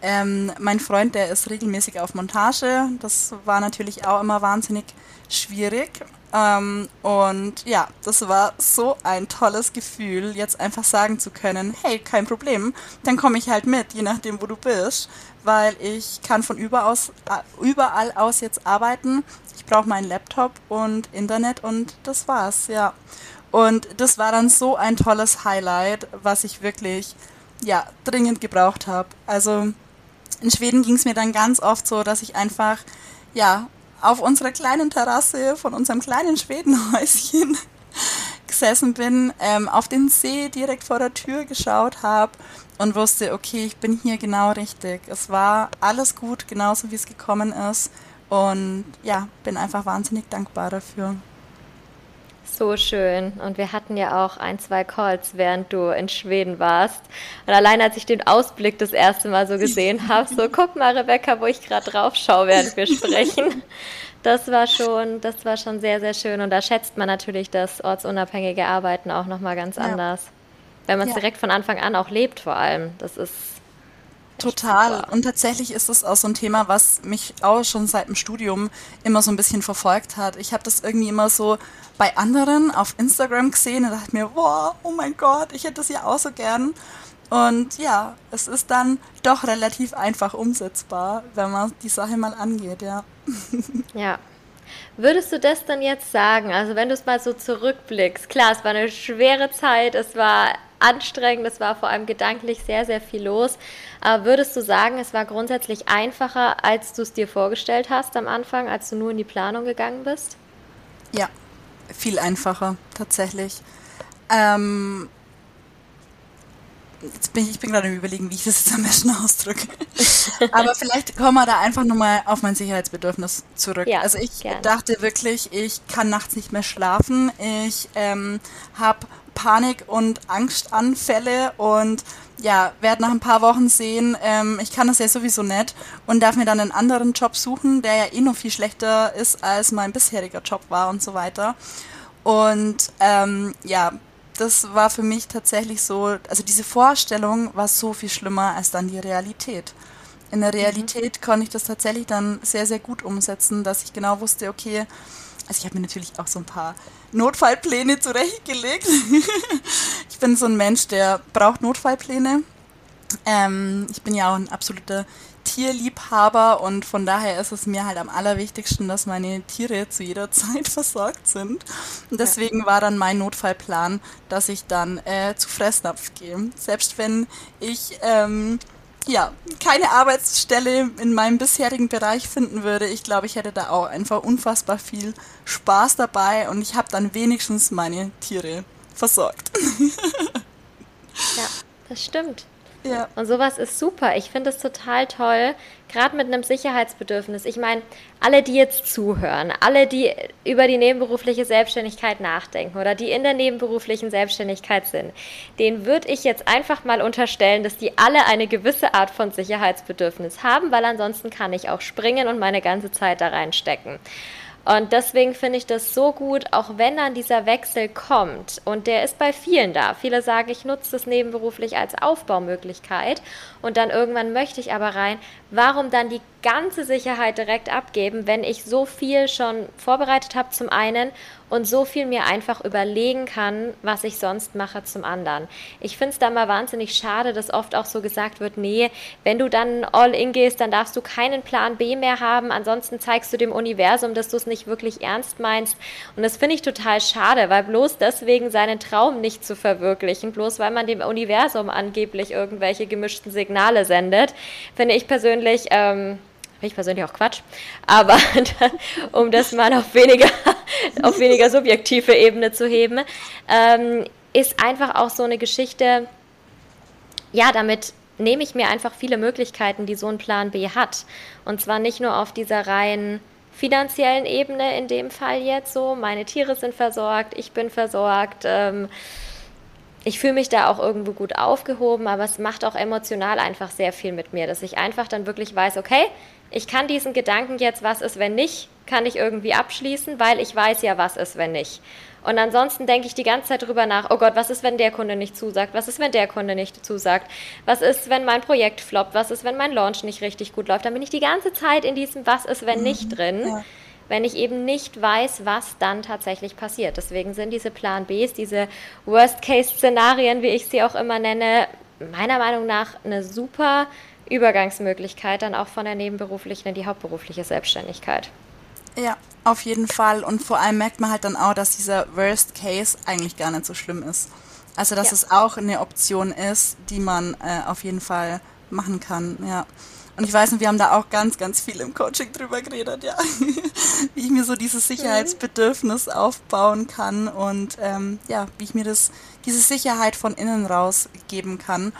Ähm, mein Freund, der ist regelmäßig auf Montage. Das war natürlich auch immer wahnsinnig schwierig. Ähm, und ja, das war so ein tolles Gefühl, jetzt einfach sagen zu können, hey, kein Problem, dann komme ich halt mit, je nachdem, wo du bist weil ich kann von überall überall aus jetzt arbeiten. Ich brauche meinen Laptop und Internet und das war's, ja. Und das war dann so ein tolles Highlight, was ich wirklich, ja, dringend gebraucht habe. Also in Schweden ging es mir dann ganz oft so, dass ich einfach, ja, auf unserer kleinen Terrasse von unserem kleinen Schwedenhäuschen gesessen bin, ähm, auf den See direkt vor der Tür geschaut habe und wusste, okay, ich bin hier genau richtig. Es war alles gut, genauso wie es gekommen ist. Und ja, bin einfach wahnsinnig dankbar dafür. So schön. Und wir hatten ja auch ein, zwei Calls, während du in Schweden warst. Und allein als ich den Ausblick das erste Mal so gesehen habe, so guck mal, Rebecca, wo ich gerade drauf schaue, während wir sprechen. Das war schon, das war schon sehr, sehr schön. Und da schätzt man natürlich das ortsunabhängige Arbeiten auch nochmal ganz ja. anders. Wenn man es ja. direkt von Anfang an auch lebt, vor allem. Das ist. Total. Super. Und tatsächlich ist es auch so ein Thema, was mich auch schon seit dem Studium immer so ein bisschen verfolgt hat. Ich habe das irgendwie immer so bei anderen auf Instagram gesehen und dachte mir, wow, oh mein Gott, ich hätte das ja auch so gern. Und ja, es ist dann doch relativ einfach umsetzbar, wenn man die Sache mal angeht, ja. Ja, Würdest du das dann jetzt sagen? Also wenn du es mal so zurückblickst, klar, es war eine schwere Zeit, es war anstrengend, es war vor allem gedanklich sehr, sehr viel los. Aber würdest du sagen, es war grundsätzlich einfacher, als du es dir vorgestellt hast am Anfang, als du nur in die Planung gegangen bist? Ja, viel einfacher, tatsächlich. Ähm, jetzt bin ich, ich bin gerade im Überlegen, wie ich das jetzt am besten ausdrücke. Aber vielleicht kommen wir da einfach nochmal auf mein Sicherheitsbedürfnis zurück. Ja, also ich gerne. dachte wirklich, ich kann nachts nicht mehr schlafen. Ich ähm, habe Panik- und Angstanfälle und ja, werde nach ein paar Wochen sehen, ähm, ich kann das ja sowieso nicht und darf mir dann einen anderen Job suchen, der ja eh noch viel schlechter ist, als mein bisheriger Job war und so weiter. Und ähm, ja, das war für mich tatsächlich so, also diese Vorstellung war so viel schlimmer als dann die Realität. In der mhm. Realität mhm. konnte ich das tatsächlich dann sehr, sehr gut umsetzen, dass ich genau wusste, okay, also ich habe mir natürlich auch so ein paar Notfallpläne zurechtgelegt. ich bin so ein Mensch, der braucht Notfallpläne. Ähm, ich bin ja auch ein absoluter Tierliebhaber und von daher ist es mir halt am allerwichtigsten, dass meine Tiere zu jeder Zeit versorgt sind. Und deswegen war dann mein Notfallplan, dass ich dann äh, zu Fressnapf gehe. Selbst wenn ich ähm, ja, keine Arbeitsstelle in meinem bisherigen Bereich finden würde, ich glaube, ich hätte da auch einfach unfassbar viel Spaß dabei und ich habe dann wenigstens meine Tiere versorgt. ja, das stimmt. Ja. Und sowas ist super. Ich finde es total toll, gerade mit einem Sicherheitsbedürfnis. Ich meine, alle, die jetzt zuhören, alle, die über die nebenberufliche Selbstständigkeit nachdenken oder die in der nebenberuflichen Selbstständigkeit sind, denen würde ich jetzt einfach mal unterstellen, dass die alle eine gewisse Art von Sicherheitsbedürfnis haben, weil ansonsten kann ich auch springen und meine ganze Zeit da reinstecken. Und deswegen finde ich das so gut, auch wenn dann dieser Wechsel kommt. Und der ist bei vielen da. Viele sagen, ich nutze das nebenberuflich als Aufbaumöglichkeit und dann irgendwann möchte ich aber rein. Warum dann die ganze Sicherheit direkt abgeben, wenn ich so viel schon vorbereitet habe zum einen und so viel mir einfach überlegen kann, was ich sonst mache zum anderen. Ich finde es da mal wahnsinnig schade, dass oft auch so gesagt wird, nee, wenn du dann all in gehst, dann darfst du keinen Plan B mehr haben, ansonsten zeigst du dem Universum, dass du es nicht wirklich ernst meinst. Und das finde ich total schade, weil bloß deswegen seinen Traum nicht zu verwirklichen, bloß weil man dem Universum angeblich irgendwelche gemischten Signale sendet, finde ich persönlich ähm, ich persönlich auch Quatsch, aber um das mal auf weniger, auf weniger subjektive Ebene zu heben, ähm, ist einfach auch so eine Geschichte, ja, damit nehme ich mir einfach viele Möglichkeiten, die so ein Plan B hat. Und zwar nicht nur auf dieser rein finanziellen Ebene in dem Fall jetzt so, meine Tiere sind versorgt, ich bin versorgt, ähm, ich fühle mich da auch irgendwo gut aufgehoben, aber es macht auch emotional einfach sehr viel mit mir, dass ich einfach dann wirklich weiß, okay, ich kann diesen Gedanken jetzt, was ist, wenn nicht, kann ich irgendwie abschließen, weil ich weiß ja, was ist, wenn nicht. Und ansonsten denke ich die ganze Zeit drüber nach, oh Gott, was ist, wenn der Kunde nicht zusagt? Was ist, wenn der Kunde nicht zusagt? Was ist, wenn mein Projekt floppt? Was ist, wenn mein Launch nicht richtig gut läuft? Dann bin ich die ganze Zeit in diesem Was ist, wenn nicht mhm. drin. Ja wenn ich eben nicht weiß, was dann tatsächlich passiert. Deswegen sind diese Plan Bs, diese Worst-Case-Szenarien, wie ich sie auch immer nenne, meiner Meinung nach eine super Übergangsmöglichkeit dann auch von der nebenberuflichen in die hauptberufliche Selbstständigkeit. Ja, auf jeden Fall. Und vor allem merkt man halt dann auch, dass dieser Worst Case eigentlich gar nicht so schlimm ist. Also, dass ja. es auch eine Option ist, die man äh, auf jeden Fall machen kann, ja. Und ich weiß nicht, wir haben da auch ganz, ganz viel im Coaching drüber geredet, ja. wie ich mir so dieses Sicherheitsbedürfnis aufbauen kann und ähm, ja, wie ich mir das, diese Sicherheit von innen raus geben kann.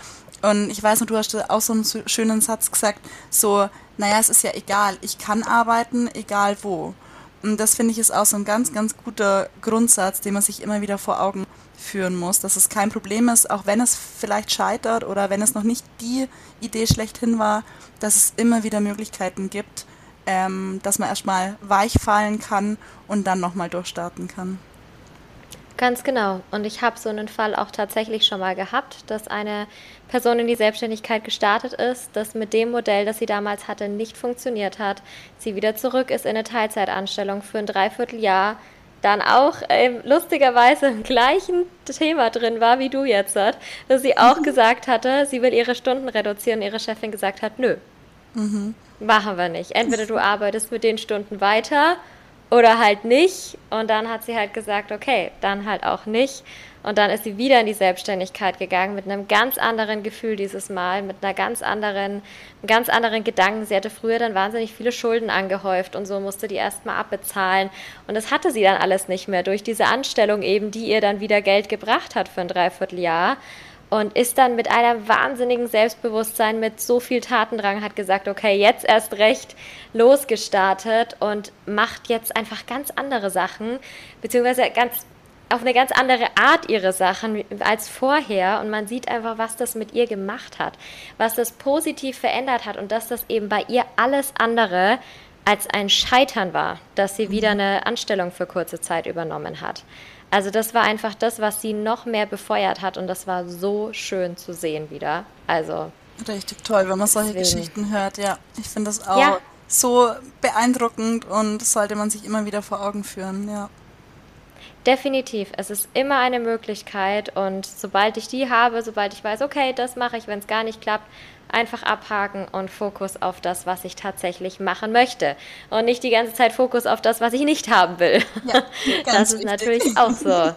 Und ich weiß noch, du hast auch so einen schönen Satz gesagt, so, naja, es ist ja egal, ich kann arbeiten, egal wo. Und das finde ich ist auch so ein ganz, ganz guter Grundsatz, den man sich immer wieder vor Augen führen muss, dass es kein Problem ist, auch wenn es vielleicht scheitert oder wenn es noch nicht die Idee schlechthin war, dass es immer wieder Möglichkeiten gibt, ähm, dass man erstmal weich fallen kann und dann nochmal durchstarten kann. Ganz genau. Und ich habe so einen Fall auch tatsächlich schon mal gehabt, dass eine Person in die Selbstständigkeit gestartet ist, das mit dem Modell, das sie damals hatte, nicht funktioniert hat. Sie wieder zurück ist in eine Teilzeitanstellung für ein Dreivierteljahr, dann auch ähm, lustigerweise im gleichen Thema drin war wie du jetzt, dass sie auch mhm. gesagt hatte, sie will ihre Stunden reduzieren. Ihre Chefin gesagt hat, nö, mhm. machen wir nicht. Entweder du arbeitest mit den Stunden weiter oder halt nicht. Und dann hat sie halt gesagt, okay, dann halt auch nicht. Und dann ist sie wieder in die Selbstständigkeit gegangen mit einem ganz anderen Gefühl dieses Mal, mit einer ganz anderen, ganz anderen Gedanken. Sie hatte früher dann wahnsinnig viele Schulden angehäuft und so musste die erstmal abbezahlen. Und das hatte sie dann alles nicht mehr durch diese Anstellung eben, die ihr dann wieder Geld gebracht hat für ein Dreivierteljahr und ist dann mit einem wahnsinnigen Selbstbewusstsein, mit so viel Tatendrang, hat gesagt, okay, jetzt erst recht losgestartet und macht jetzt einfach ganz andere Sachen, beziehungsweise ganz auf eine ganz andere Art ihre Sachen als vorher und man sieht einfach, was das mit ihr gemacht hat, was das positiv verändert hat und dass das eben bei ihr alles andere als ein Scheitern war, dass sie wieder mhm. eine Anstellung für kurze Zeit übernommen hat. Also das war einfach das, was sie noch mehr befeuert hat und das war so schön zu sehen wieder. Also richtig toll, wenn man solche deswegen. Geschichten hört. Ja, ich finde das auch ja. so beeindruckend und das sollte man sich immer wieder vor Augen führen. Ja. Definitiv, es ist immer eine Möglichkeit und sobald ich die habe, sobald ich weiß, okay, das mache ich, wenn es gar nicht klappt, einfach abhaken und Fokus auf das, was ich tatsächlich machen möchte und nicht die ganze Zeit Fokus auf das, was ich nicht haben will. Ja, das ist richtig. natürlich auch so.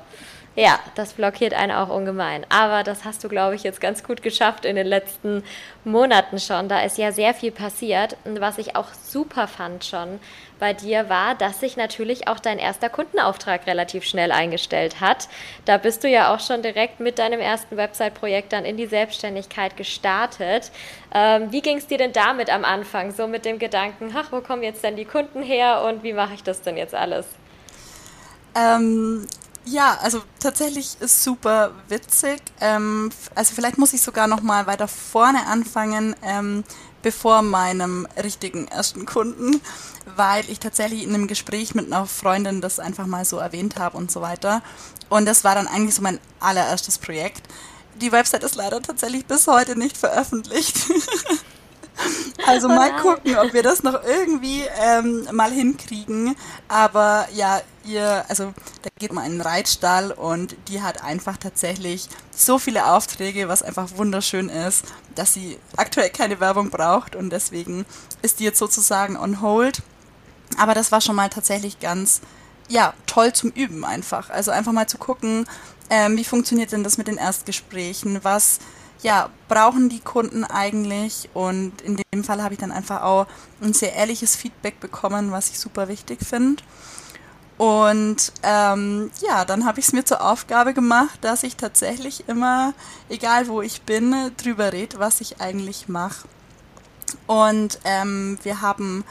Ja, das blockiert einen auch ungemein. Aber das hast du, glaube ich, jetzt ganz gut geschafft in den letzten Monaten schon. Da ist ja sehr viel passiert. Und was ich auch super fand schon bei dir war, dass sich natürlich auch dein erster Kundenauftrag relativ schnell eingestellt hat. Da bist du ja auch schon direkt mit deinem ersten Website-Projekt dann in die Selbstständigkeit gestartet. Ähm, wie ging es dir denn damit am Anfang? So mit dem Gedanken, ach, wo kommen jetzt denn die Kunden her und wie mache ich das denn jetzt alles? Ähm, ja, also tatsächlich ist super witzig. Ähm, also vielleicht muss ich sogar noch mal weiter vorne anfangen, ähm, bevor meinem richtigen ersten Kunden, weil ich tatsächlich in einem Gespräch mit einer Freundin das einfach mal so erwähnt habe und so weiter. Und das war dann eigentlich so mein allererstes Projekt. Die Website ist leider tatsächlich bis heute nicht veröffentlicht. Also mal gucken, ob wir das noch irgendwie ähm, mal hinkriegen. Aber ja, ihr, also da geht um einen Reitstall und die hat einfach tatsächlich so viele Aufträge, was einfach wunderschön ist, dass sie aktuell keine Werbung braucht und deswegen ist die jetzt sozusagen on hold. Aber das war schon mal tatsächlich ganz, ja, toll zum Üben einfach. Also einfach mal zu gucken, ähm, wie funktioniert denn das mit den Erstgesprächen, was ja, brauchen die Kunden eigentlich? Und in dem Fall habe ich dann einfach auch ein sehr ehrliches Feedback bekommen, was ich super wichtig finde. Und ähm, ja, dann habe ich es mir zur Aufgabe gemacht, dass ich tatsächlich immer, egal wo ich bin, drüber rede, was ich eigentlich mache. Und ähm, wir haben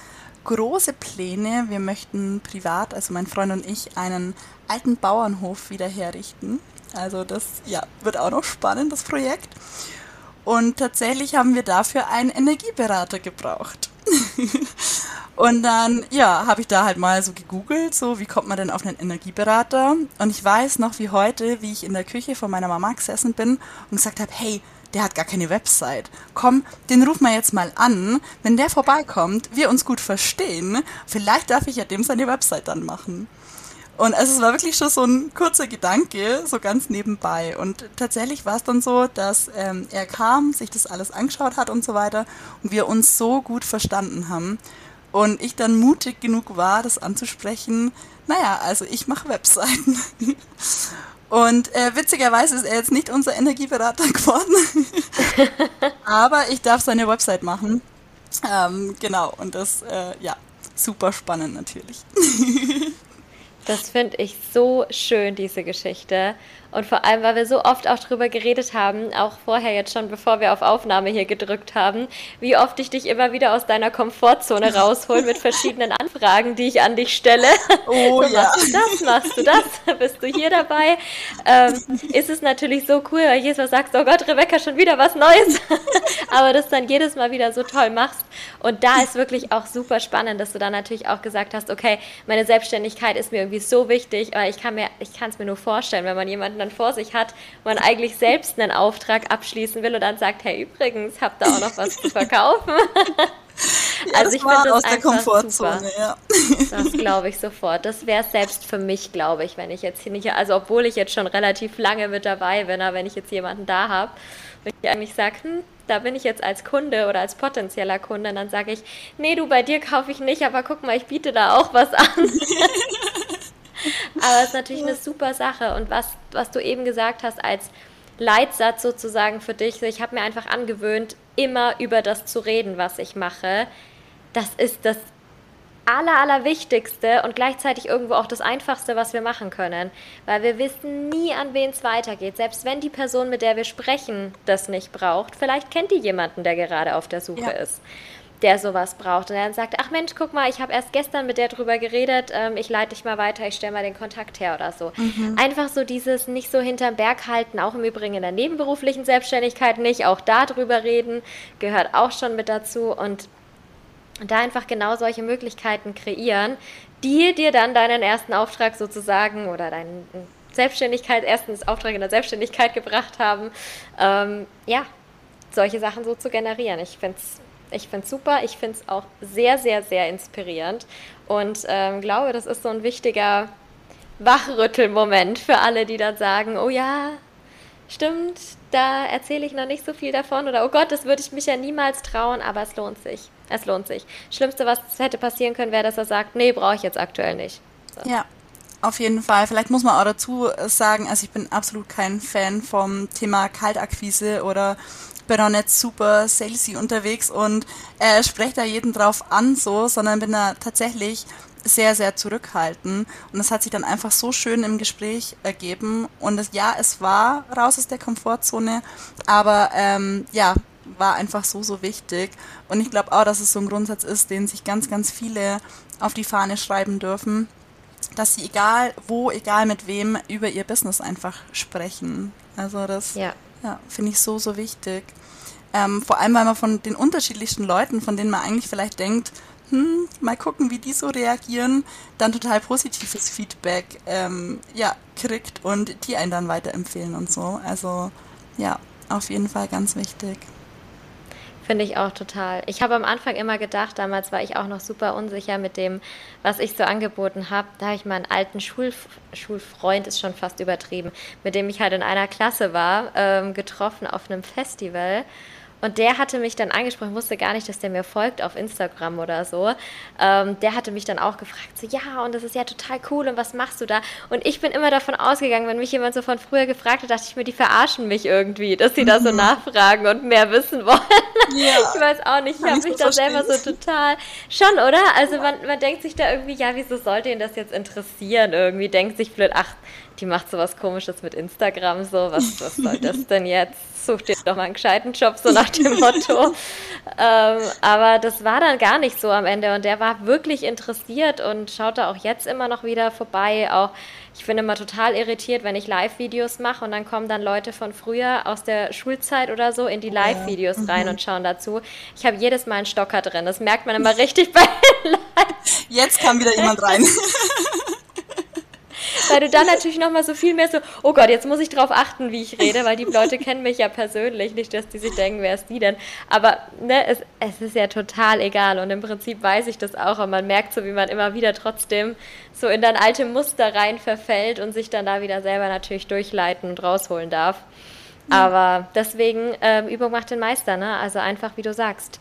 große Pläne. Wir möchten privat, also mein Freund und ich, einen alten Bauernhof wieder herrichten. Also das ja, wird auch noch spannend, das Projekt. Und tatsächlich haben wir dafür einen Energieberater gebraucht. und dann, ja, habe ich da halt mal so gegoogelt, so wie kommt man denn auf einen Energieberater? Und ich weiß noch wie heute, wie ich in der Küche von meiner Mama gesessen bin und gesagt habe, hey, der hat gar keine Website. Komm, den rufen wir jetzt mal an. Wenn der vorbeikommt, wir uns gut verstehen, vielleicht darf ich ja dem seine Website dann machen. Und also es war wirklich schon so ein kurzer Gedanke, so ganz nebenbei. Und tatsächlich war es dann so, dass ähm, er kam, sich das alles angeschaut hat und so weiter und wir uns so gut verstanden haben. Und ich dann mutig genug war, das anzusprechen. Naja, also ich mache Webseiten. Und äh, witzigerweise ist er jetzt nicht unser Energieberater geworden. Aber ich darf seine Website machen. Ähm, genau, und das, äh, ja, super spannend natürlich. Das finde ich so schön, diese Geschichte. Und vor allem, weil wir so oft auch drüber geredet haben, auch vorher jetzt schon, bevor wir auf Aufnahme hier gedrückt haben, wie oft ich dich immer wieder aus deiner Komfortzone raushole mit verschiedenen Anfragen, die ich an dich stelle. Oh so, ja. Machst du das? Machst du das? Bist du hier dabei? Ähm, ist es natürlich so cool, weil jedes Mal sagst, oh Gott, Rebecca, schon wieder was Neues. Aber das dann jedes Mal wieder so toll machst. Und da ist wirklich auch super spannend, dass du dann natürlich auch gesagt hast, okay, meine Selbstständigkeit ist mir irgendwie so wichtig, weil ich kann mir, ich kann es mir nur vorstellen, wenn man jemanden dann vor sich hat, man eigentlich selbst einen Auftrag abschließen will und dann sagt, hey, übrigens, habt ihr auch noch was zu verkaufen? Ja, also ich finde das aus der Komfortzone, super. ja. Das glaube ich sofort. Das wäre selbst für mich, glaube ich, wenn ich jetzt hier nicht, also obwohl ich jetzt schon relativ lange mit dabei bin, aber wenn ich jetzt jemanden da habe, wenn ich eigentlich sage, hm, da bin ich jetzt als Kunde oder als potenzieller Kunde, dann sage ich, nee, du, bei dir kaufe ich nicht, aber guck mal, ich biete da auch was an. Aber es ist natürlich eine super Sache. Und was, was du eben gesagt hast als Leitsatz sozusagen für dich, ich habe mir einfach angewöhnt, immer über das zu reden, was ich mache. Das ist das aller, allerwichtigste und gleichzeitig irgendwo auch das Einfachste, was wir machen können. Weil wir wissen nie, an wen es weitergeht. Selbst wenn die Person, mit der wir sprechen, das nicht braucht, vielleicht kennt die jemanden, der gerade auf der Suche ja. ist der sowas braucht. Und er dann sagt, ach Mensch, guck mal, ich habe erst gestern mit der drüber geredet, ähm, ich leite dich mal weiter, ich stelle mal den Kontakt her oder so. Mhm. Einfach so dieses nicht so hinterm Berg halten, auch im Übrigen in der nebenberuflichen Selbstständigkeit nicht, auch da drüber reden, gehört auch schon mit dazu und da einfach genau solche Möglichkeiten kreieren, die dir dann deinen ersten Auftrag sozusagen oder deinen Selbstständigkeit, erstens Auftrag in der Selbstständigkeit gebracht haben, ähm, ja, solche Sachen so zu generieren. Ich finde es ich finde es super. Ich finde es auch sehr, sehr, sehr inspirierend und ähm, glaube, das ist so ein wichtiger Wachrüttelmoment für alle, die dann sagen, oh ja, stimmt, da erzähle ich noch nicht so viel davon oder oh Gott, das würde ich mich ja niemals trauen, aber es lohnt sich. Es lohnt sich. Schlimmste, was hätte passieren können, wäre, dass er sagt, nee, brauche ich jetzt aktuell nicht. So. Ja, Auf jeden Fall. Vielleicht muss man auch dazu sagen, also ich bin absolut kein Fan vom Thema Kaltakquise oder bin auch nicht super salesy unterwegs und äh, spreche da jeden drauf an so, sondern bin da tatsächlich sehr, sehr zurückhaltend. Und das hat sich dann einfach so schön im Gespräch ergeben. Und das, ja, es war raus aus der Komfortzone, aber ähm, ja, war einfach so, so wichtig. Und ich glaube auch, dass es so ein Grundsatz ist, den sich ganz, ganz viele auf die Fahne schreiben dürfen, dass sie egal wo, egal mit wem, über ihr Business einfach sprechen. Also das ja. Ja finde ich so, so wichtig. Ähm, vor allem, weil man von den unterschiedlichsten Leuten, von denen man eigentlich vielleicht denkt, hm, mal gucken, wie die so reagieren, dann total positives Feedback ähm, ja, kriegt und die einen dann weiterempfehlen und so. Also ja, auf jeden Fall ganz wichtig. Finde ich auch total. Ich habe am Anfang immer gedacht, damals war ich auch noch super unsicher mit dem, was ich so angeboten habe. Da habe ich meinen alten Schulf Schulfreund, ist schon fast übertrieben, mit dem ich halt in einer Klasse war, ähm, getroffen auf einem Festival. Und der hatte mich dann angesprochen, wusste gar nicht, dass der mir folgt auf Instagram oder so. Ähm, der hatte mich dann auch gefragt, so, ja, und das ist ja total cool und was machst du da? Und ich bin immer davon ausgegangen, wenn mich jemand so von früher gefragt hat, dachte ich mir, die verarschen mich irgendwie, dass sie da so mhm. nachfragen und mehr wissen wollen. Ja. Ich weiß auch nicht, ich habe mich da selber so total, schon, oder? Also man, man denkt sich da irgendwie, ja, wieso sollte ihn das jetzt interessieren? Irgendwie denkt sich blöd, ach, die macht sowas komisches mit Instagram, so, was, was soll das denn jetzt? such dir doch mal einen gescheiten Job, so nach dem Motto. ähm, aber das war dann gar nicht so am Ende und der war wirklich interessiert und schaut da auch jetzt immer noch wieder vorbei. Auch ich bin immer total irritiert, wenn ich Live-Videos mache und dann kommen dann Leute von früher aus der Schulzeit oder so in die Live-Videos rein mhm. und schauen dazu. Ich habe jedes Mal einen Stocker drin. Das merkt man immer richtig bei Live. Jetzt kam wieder jemand rein. Weil du dann natürlich nochmal so viel mehr so, oh Gott, jetzt muss ich drauf achten, wie ich rede, weil die Leute kennen mich ja persönlich, nicht, dass die sich denken, wer ist die denn? Aber ne, es, es ist ja total egal und im Prinzip weiß ich das auch und man merkt so, wie man immer wieder trotzdem so in dann alte Muster rein verfällt und sich dann da wieder selber natürlich durchleiten und rausholen darf. Aber deswegen, äh, Übung macht den Meister, ne? Also einfach, wie du sagst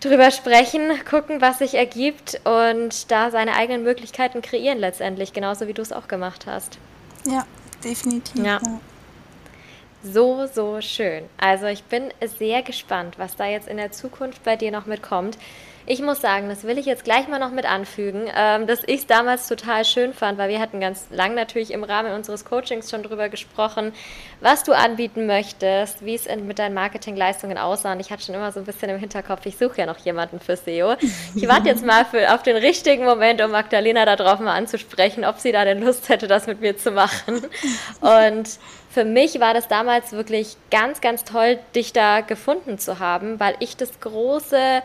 drüber sprechen, gucken, was sich ergibt und da seine eigenen Möglichkeiten kreieren letztendlich, genauso wie du es auch gemacht hast. Ja, definitiv. Ja. So, so schön. Also ich bin sehr gespannt, was da jetzt in der Zukunft bei dir noch mitkommt. Ich muss sagen, das will ich jetzt gleich mal noch mit anfügen, ähm, dass ich es damals total schön fand, weil wir hatten ganz lang natürlich im Rahmen unseres Coachings schon darüber gesprochen, was du anbieten möchtest, wie es mit deinen Marketingleistungen aussah. Und ich hatte schon immer so ein bisschen im Hinterkopf, ich suche ja noch jemanden für SEO. Ich warte jetzt mal für, auf den richtigen Moment, um Magdalena darauf mal anzusprechen, ob sie da denn Lust hätte, das mit mir zu machen. Und für mich war das damals wirklich ganz, ganz toll, dich da gefunden zu haben, weil ich das große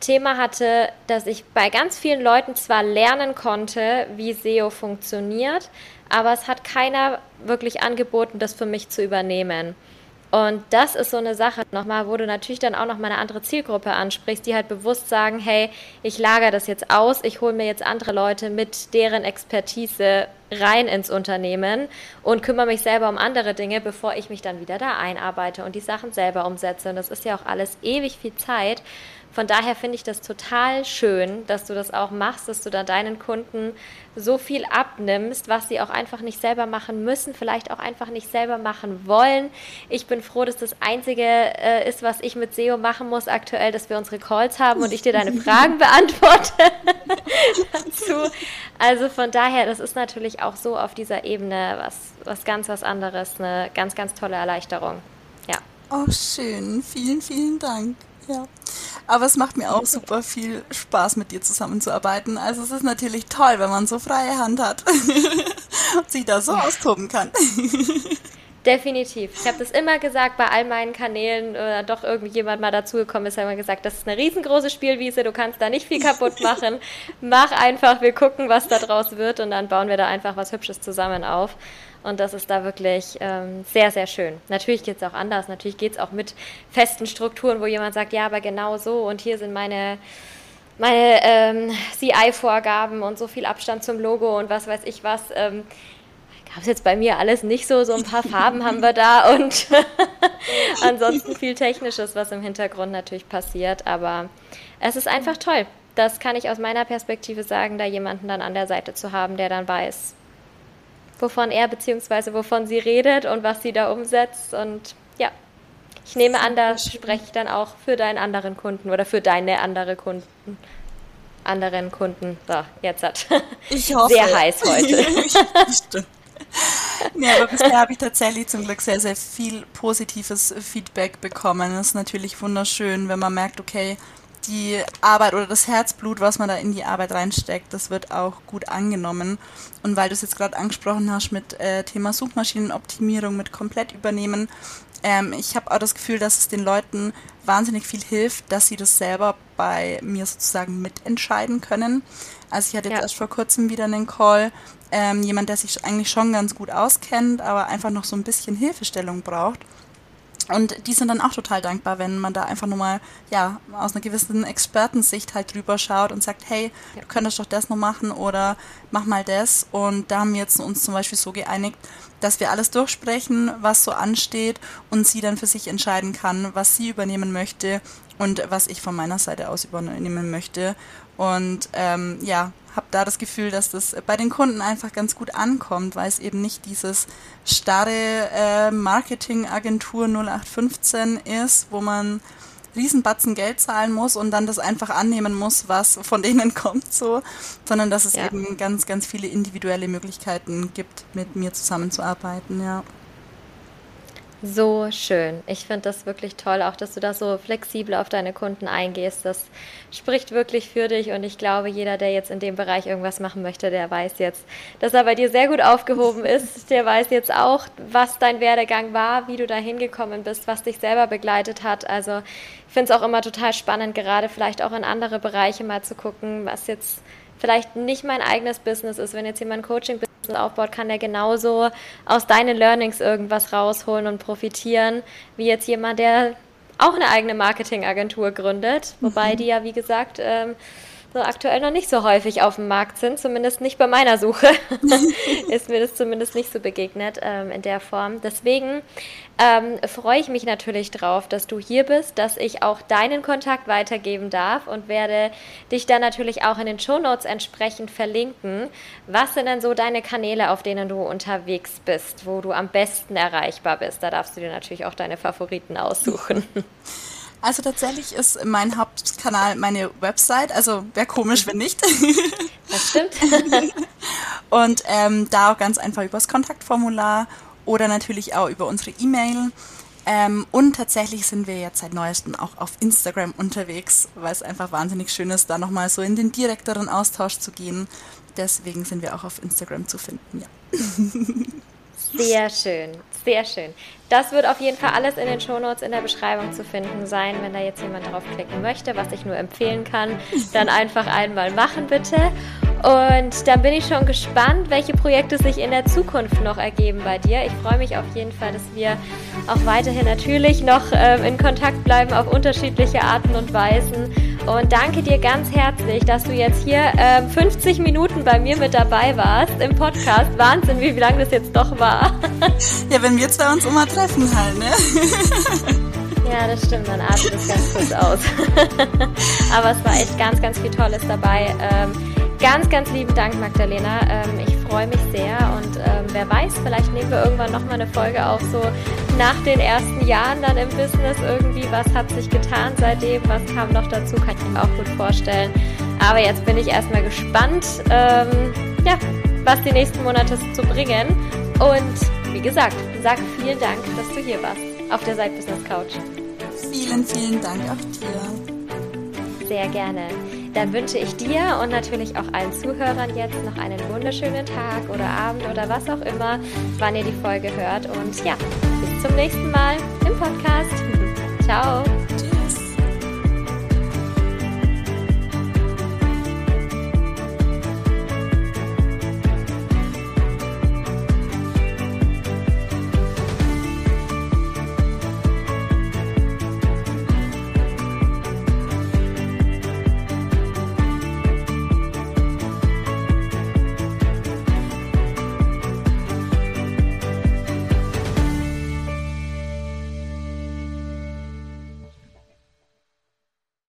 Thema hatte, dass ich bei ganz vielen Leuten zwar lernen konnte, wie SEO funktioniert, aber es hat keiner wirklich angeboten, das für mich zu übernehmen. Und das ist so eine Sache nochmal, wo du natürlich dann auch noch mal eine andere Zielgruppe ansprichst, die halt bewusst sagen, hey, ich lagere das jetzt aus, ich hole mir jetzt andere Leute mit deren Expertise rein ins Unternehmen und kümmere mich selber um andere Dinge, bevor ich mich dann wieder da einarbeite und die Sachen selber umsetze. Und das ist ja auch alles ewig viel Zeit. Von daher finde ich das total schön, dass du das auch machst, dass du da deinen Kunden so viel abnimmst, was sie auch einfach nicht selber machen müssen, vielleicht auch einfach nicht selber machen wollen. Ich bin froh, dass das Einzige äh, ist, was ich mit SEO machen muss aktuell, dass wir unsere Calls haben und ich dir deine Fragen beantworte dazu. Also von daher, das ist natürlich auch so auf dieser Ebene was, was ganz was anderes, eine ganz, ganz tolle Erleichterung. Ja. Oh, schön. Vielen, vielen Dank. Ja. Aber es macht mir auch super viel Spaß, mit dir zusammenzuarbeiten. Also es ist natürlich toll, wenn man so freie Hand hat und sich da so austoben kann. Definitiv. Ich habe das immer gesagt bei all meinen Kanälen oder doch irgendjemand mal dazugekommen ist, hat immer gesagt, das ist eine riesengroße Spielwiese, du kannst da nicht viel kaputt machen. Mach einfach, wir gucken, was da draus wird und dann bauen wir da einfach was Hübsches zusammen auf. Und das ist da wirklich ähm, sehr, sehr schön. Natürlich geht es auch anders. Natürlich geht es auch mit festen Strukturen, wo jemand sagt, ja, aber genau so und hier sind meine, meine ähm, CI-Vorgaben und so viel Abstand zum Logo und was weiß ich was. Ähm, gab es jetzt bei mir alles nicht so. So ein paar Farben haben wir da und ansonsten viel Technisches, was im Hintergrund natürlich passiert. Aber es ist einfach toll. Das kann ich aus meiner Perspektive sagen, da jemanden dann an der Seite zu haben, der dann weiß, wovon er bzw. wovon sie redet und was sie da umsetzt. Und ja, ich nehme an, da spreche ich dann auch für deinen anderen Kunden oder für deine andere Kunden. Anderen Kunden. So, jetzt hat. Ich hoffe. Sehr heiß heute. Ja, aber bisher habe ich tatsächlich zum Glück sehr, sehr viel positives Feedback bekommen. Das ist natürlich wunderschön, wenn man merkt, okay, die Arbeit oder das Herzblut, was man da in die Arbeit reinsteckt, das wird auch gut angenommen. Und weil du es jetzt gerade angesprochen hast mit äh, Thema Suchmaschinenoptimierung, mit komplett übernehmen, ähm, ich habe auch das Gefühl, dass es den Leuten wahnsinnig viel hilft, dass sie das selber bei mir sozusagen mitentscheiden können. Also ich hatte jetzt ja. erst vor kurzem wieder einen Call, ähm, jemand, der sich eigentlich schon ganz gut auskennt, aber einfach noch so ein bisschen Hilfestellung braucht. Und die sind dann auch total dankbar, wenn man da einfach nur mal, ja, aus einer gewissen Expertensicht halt drüber schaut und sagt, hey, du könntest doch das noch machen oder mach mal das. Und da haben wir jetzt uns zum Beispiel so geeinigt, dass wir alles durchsprechen, was so ansteht und sie dann für sich entscheiden kann, was sie übernehmen möchte und was ich von meiner Seite aus übernehmen möchte. Und ähm, ja, habe da das Gefühl, dass das bei den Kunden einfach ganz gut ankommt, weil es eben nicht dieses starre äh, Marketingagentur 0815 ist, wo man Riesenbatzen Geld zahlen muss und dann das einfach annehmen muss, was von denen kommt, so, sondern dass es ja. eben ganz, ganz viele individuelle Möglichkeiten gibt, mit mir zusammenzuarbeiten, ja. So schön. Ich finde das wirklich toll, auch dass du da so flexibel auf deine Kunden eingehst. Das spricht wirklich für dich und ich glaube, jeder, der jetzt in dem Bereich irgendwas machen möchte, der weiß jetzt, dass er bei dir sehr gut aufgehoben ist. Der weiß jetzt auch, was dein Werdegang war, wie du da hingekommen bist, was dich selber begleitet hat. Also ich finde es auch immer total spannend, gerade vielleicht auch in andere Bereiche mal zu gucken, was jetzt vielleicht nicht mein eigenes Business ist. Wenn jetzt jemand Coaching aufbaut, kann der genauso aus deinen Learnings irgendwas rausholen und profitieren, wie jetzt jemand, der auch eine eigene Marketingagentur gründet, wobei mhm. die ja, wie gesagt, ähm, so aktuell noch nicht so häufig auf dem Markt sind, zumindest nicht bei meiner Suche, ist mir das zumindest nicht so begegnet ähm, in der Form. Deswegen ähm, freue ich mich natürlich drauf, dass du hier bist, dass ich auch deinen Kontakt weitergeben darf und werde dich dann natürlich auch in den Shownotes entsprechend verlinken. Was sind denn so deine Kanäle, auf denen du unterwegs bist, wo du am besten erreichbar bist? Da darfst du dir natürlich auch deine Favoriten aussuchen. Also tatsächlich ist mein Hauptkanal meine Website. Also wäre komisch, wenn nicht. Das stimmt. Und ähm, da auch ganz einfach übers Kontaktformular oder natürlich auch über unsere E-Mail. Ähm, und tatsächlich sind wir jetzt seit neuestem auch auf Instagram unterwegs, weil es einfach wahnsinnig schön ist, da nochmal so in den direkteren Austausch zu gehen. Deswegen sind wir auch auf Instagram zu finden, ja. Sehr schön, sehr schön. Das wird auf jeden Fall alles in den Shownotes in der Beschreibung zu finden sein. Wenn da jetzt jemand draufklicken möchte, was ich nur empfehlen kann, dann einfach einmal machen bitte. Und dann bin ich schon gespannt, welche Projekte sich in der Zukunft noch ergeben bei dir. Ich freue mich auf jeden Fall, dass wir auch weiterhin natürlich noch ähm, in Kontakt bleiben auf unterschiedliche Arten und Weisen. Und danke dir ganz herzlich, dass du jetzt hier ähm, 50 Minuten bei mir mit dabei warst im Podcast. Wahnsinn, wie lange das jetzt doch war. ja, wenn wir zwei uns immer treffen halt, ne? Ja, das stimmt, man atmet es ganz kurz aus. Aber es war echt ganz, ganz viel Tolles dabei. Ähm, ganz, ganz lieben Dank, Magdalena. Ähm, ich freue mich sehr und ähm, wer weiß, vielleicht nehmen wir irgendwann nochmal eine Folge auf, so nach den ersten Jahren dann im Business irgendwie, was hat sich getan seitdem, was kam noch dazu, kann ich mir auch gut vorstellen. Aber jetzt bin ich erstmal gespannt, ähm, ja, was die nächsten Monate zu bringen. Und wie gesagt, sag vielen Dank, dass du hier warst auf der Side Business Couch. Vielen, vielen Dank auch dir. Sehr gerne. Dann wünsche ich dir und natürlich auch allen Zuhörern jetzt noch einen wunderschönen Tag oder Abend oder was auch immer, wann ihr die Folge hört. Und ja, bis zum nächsten Mal im Podcast. Ciao.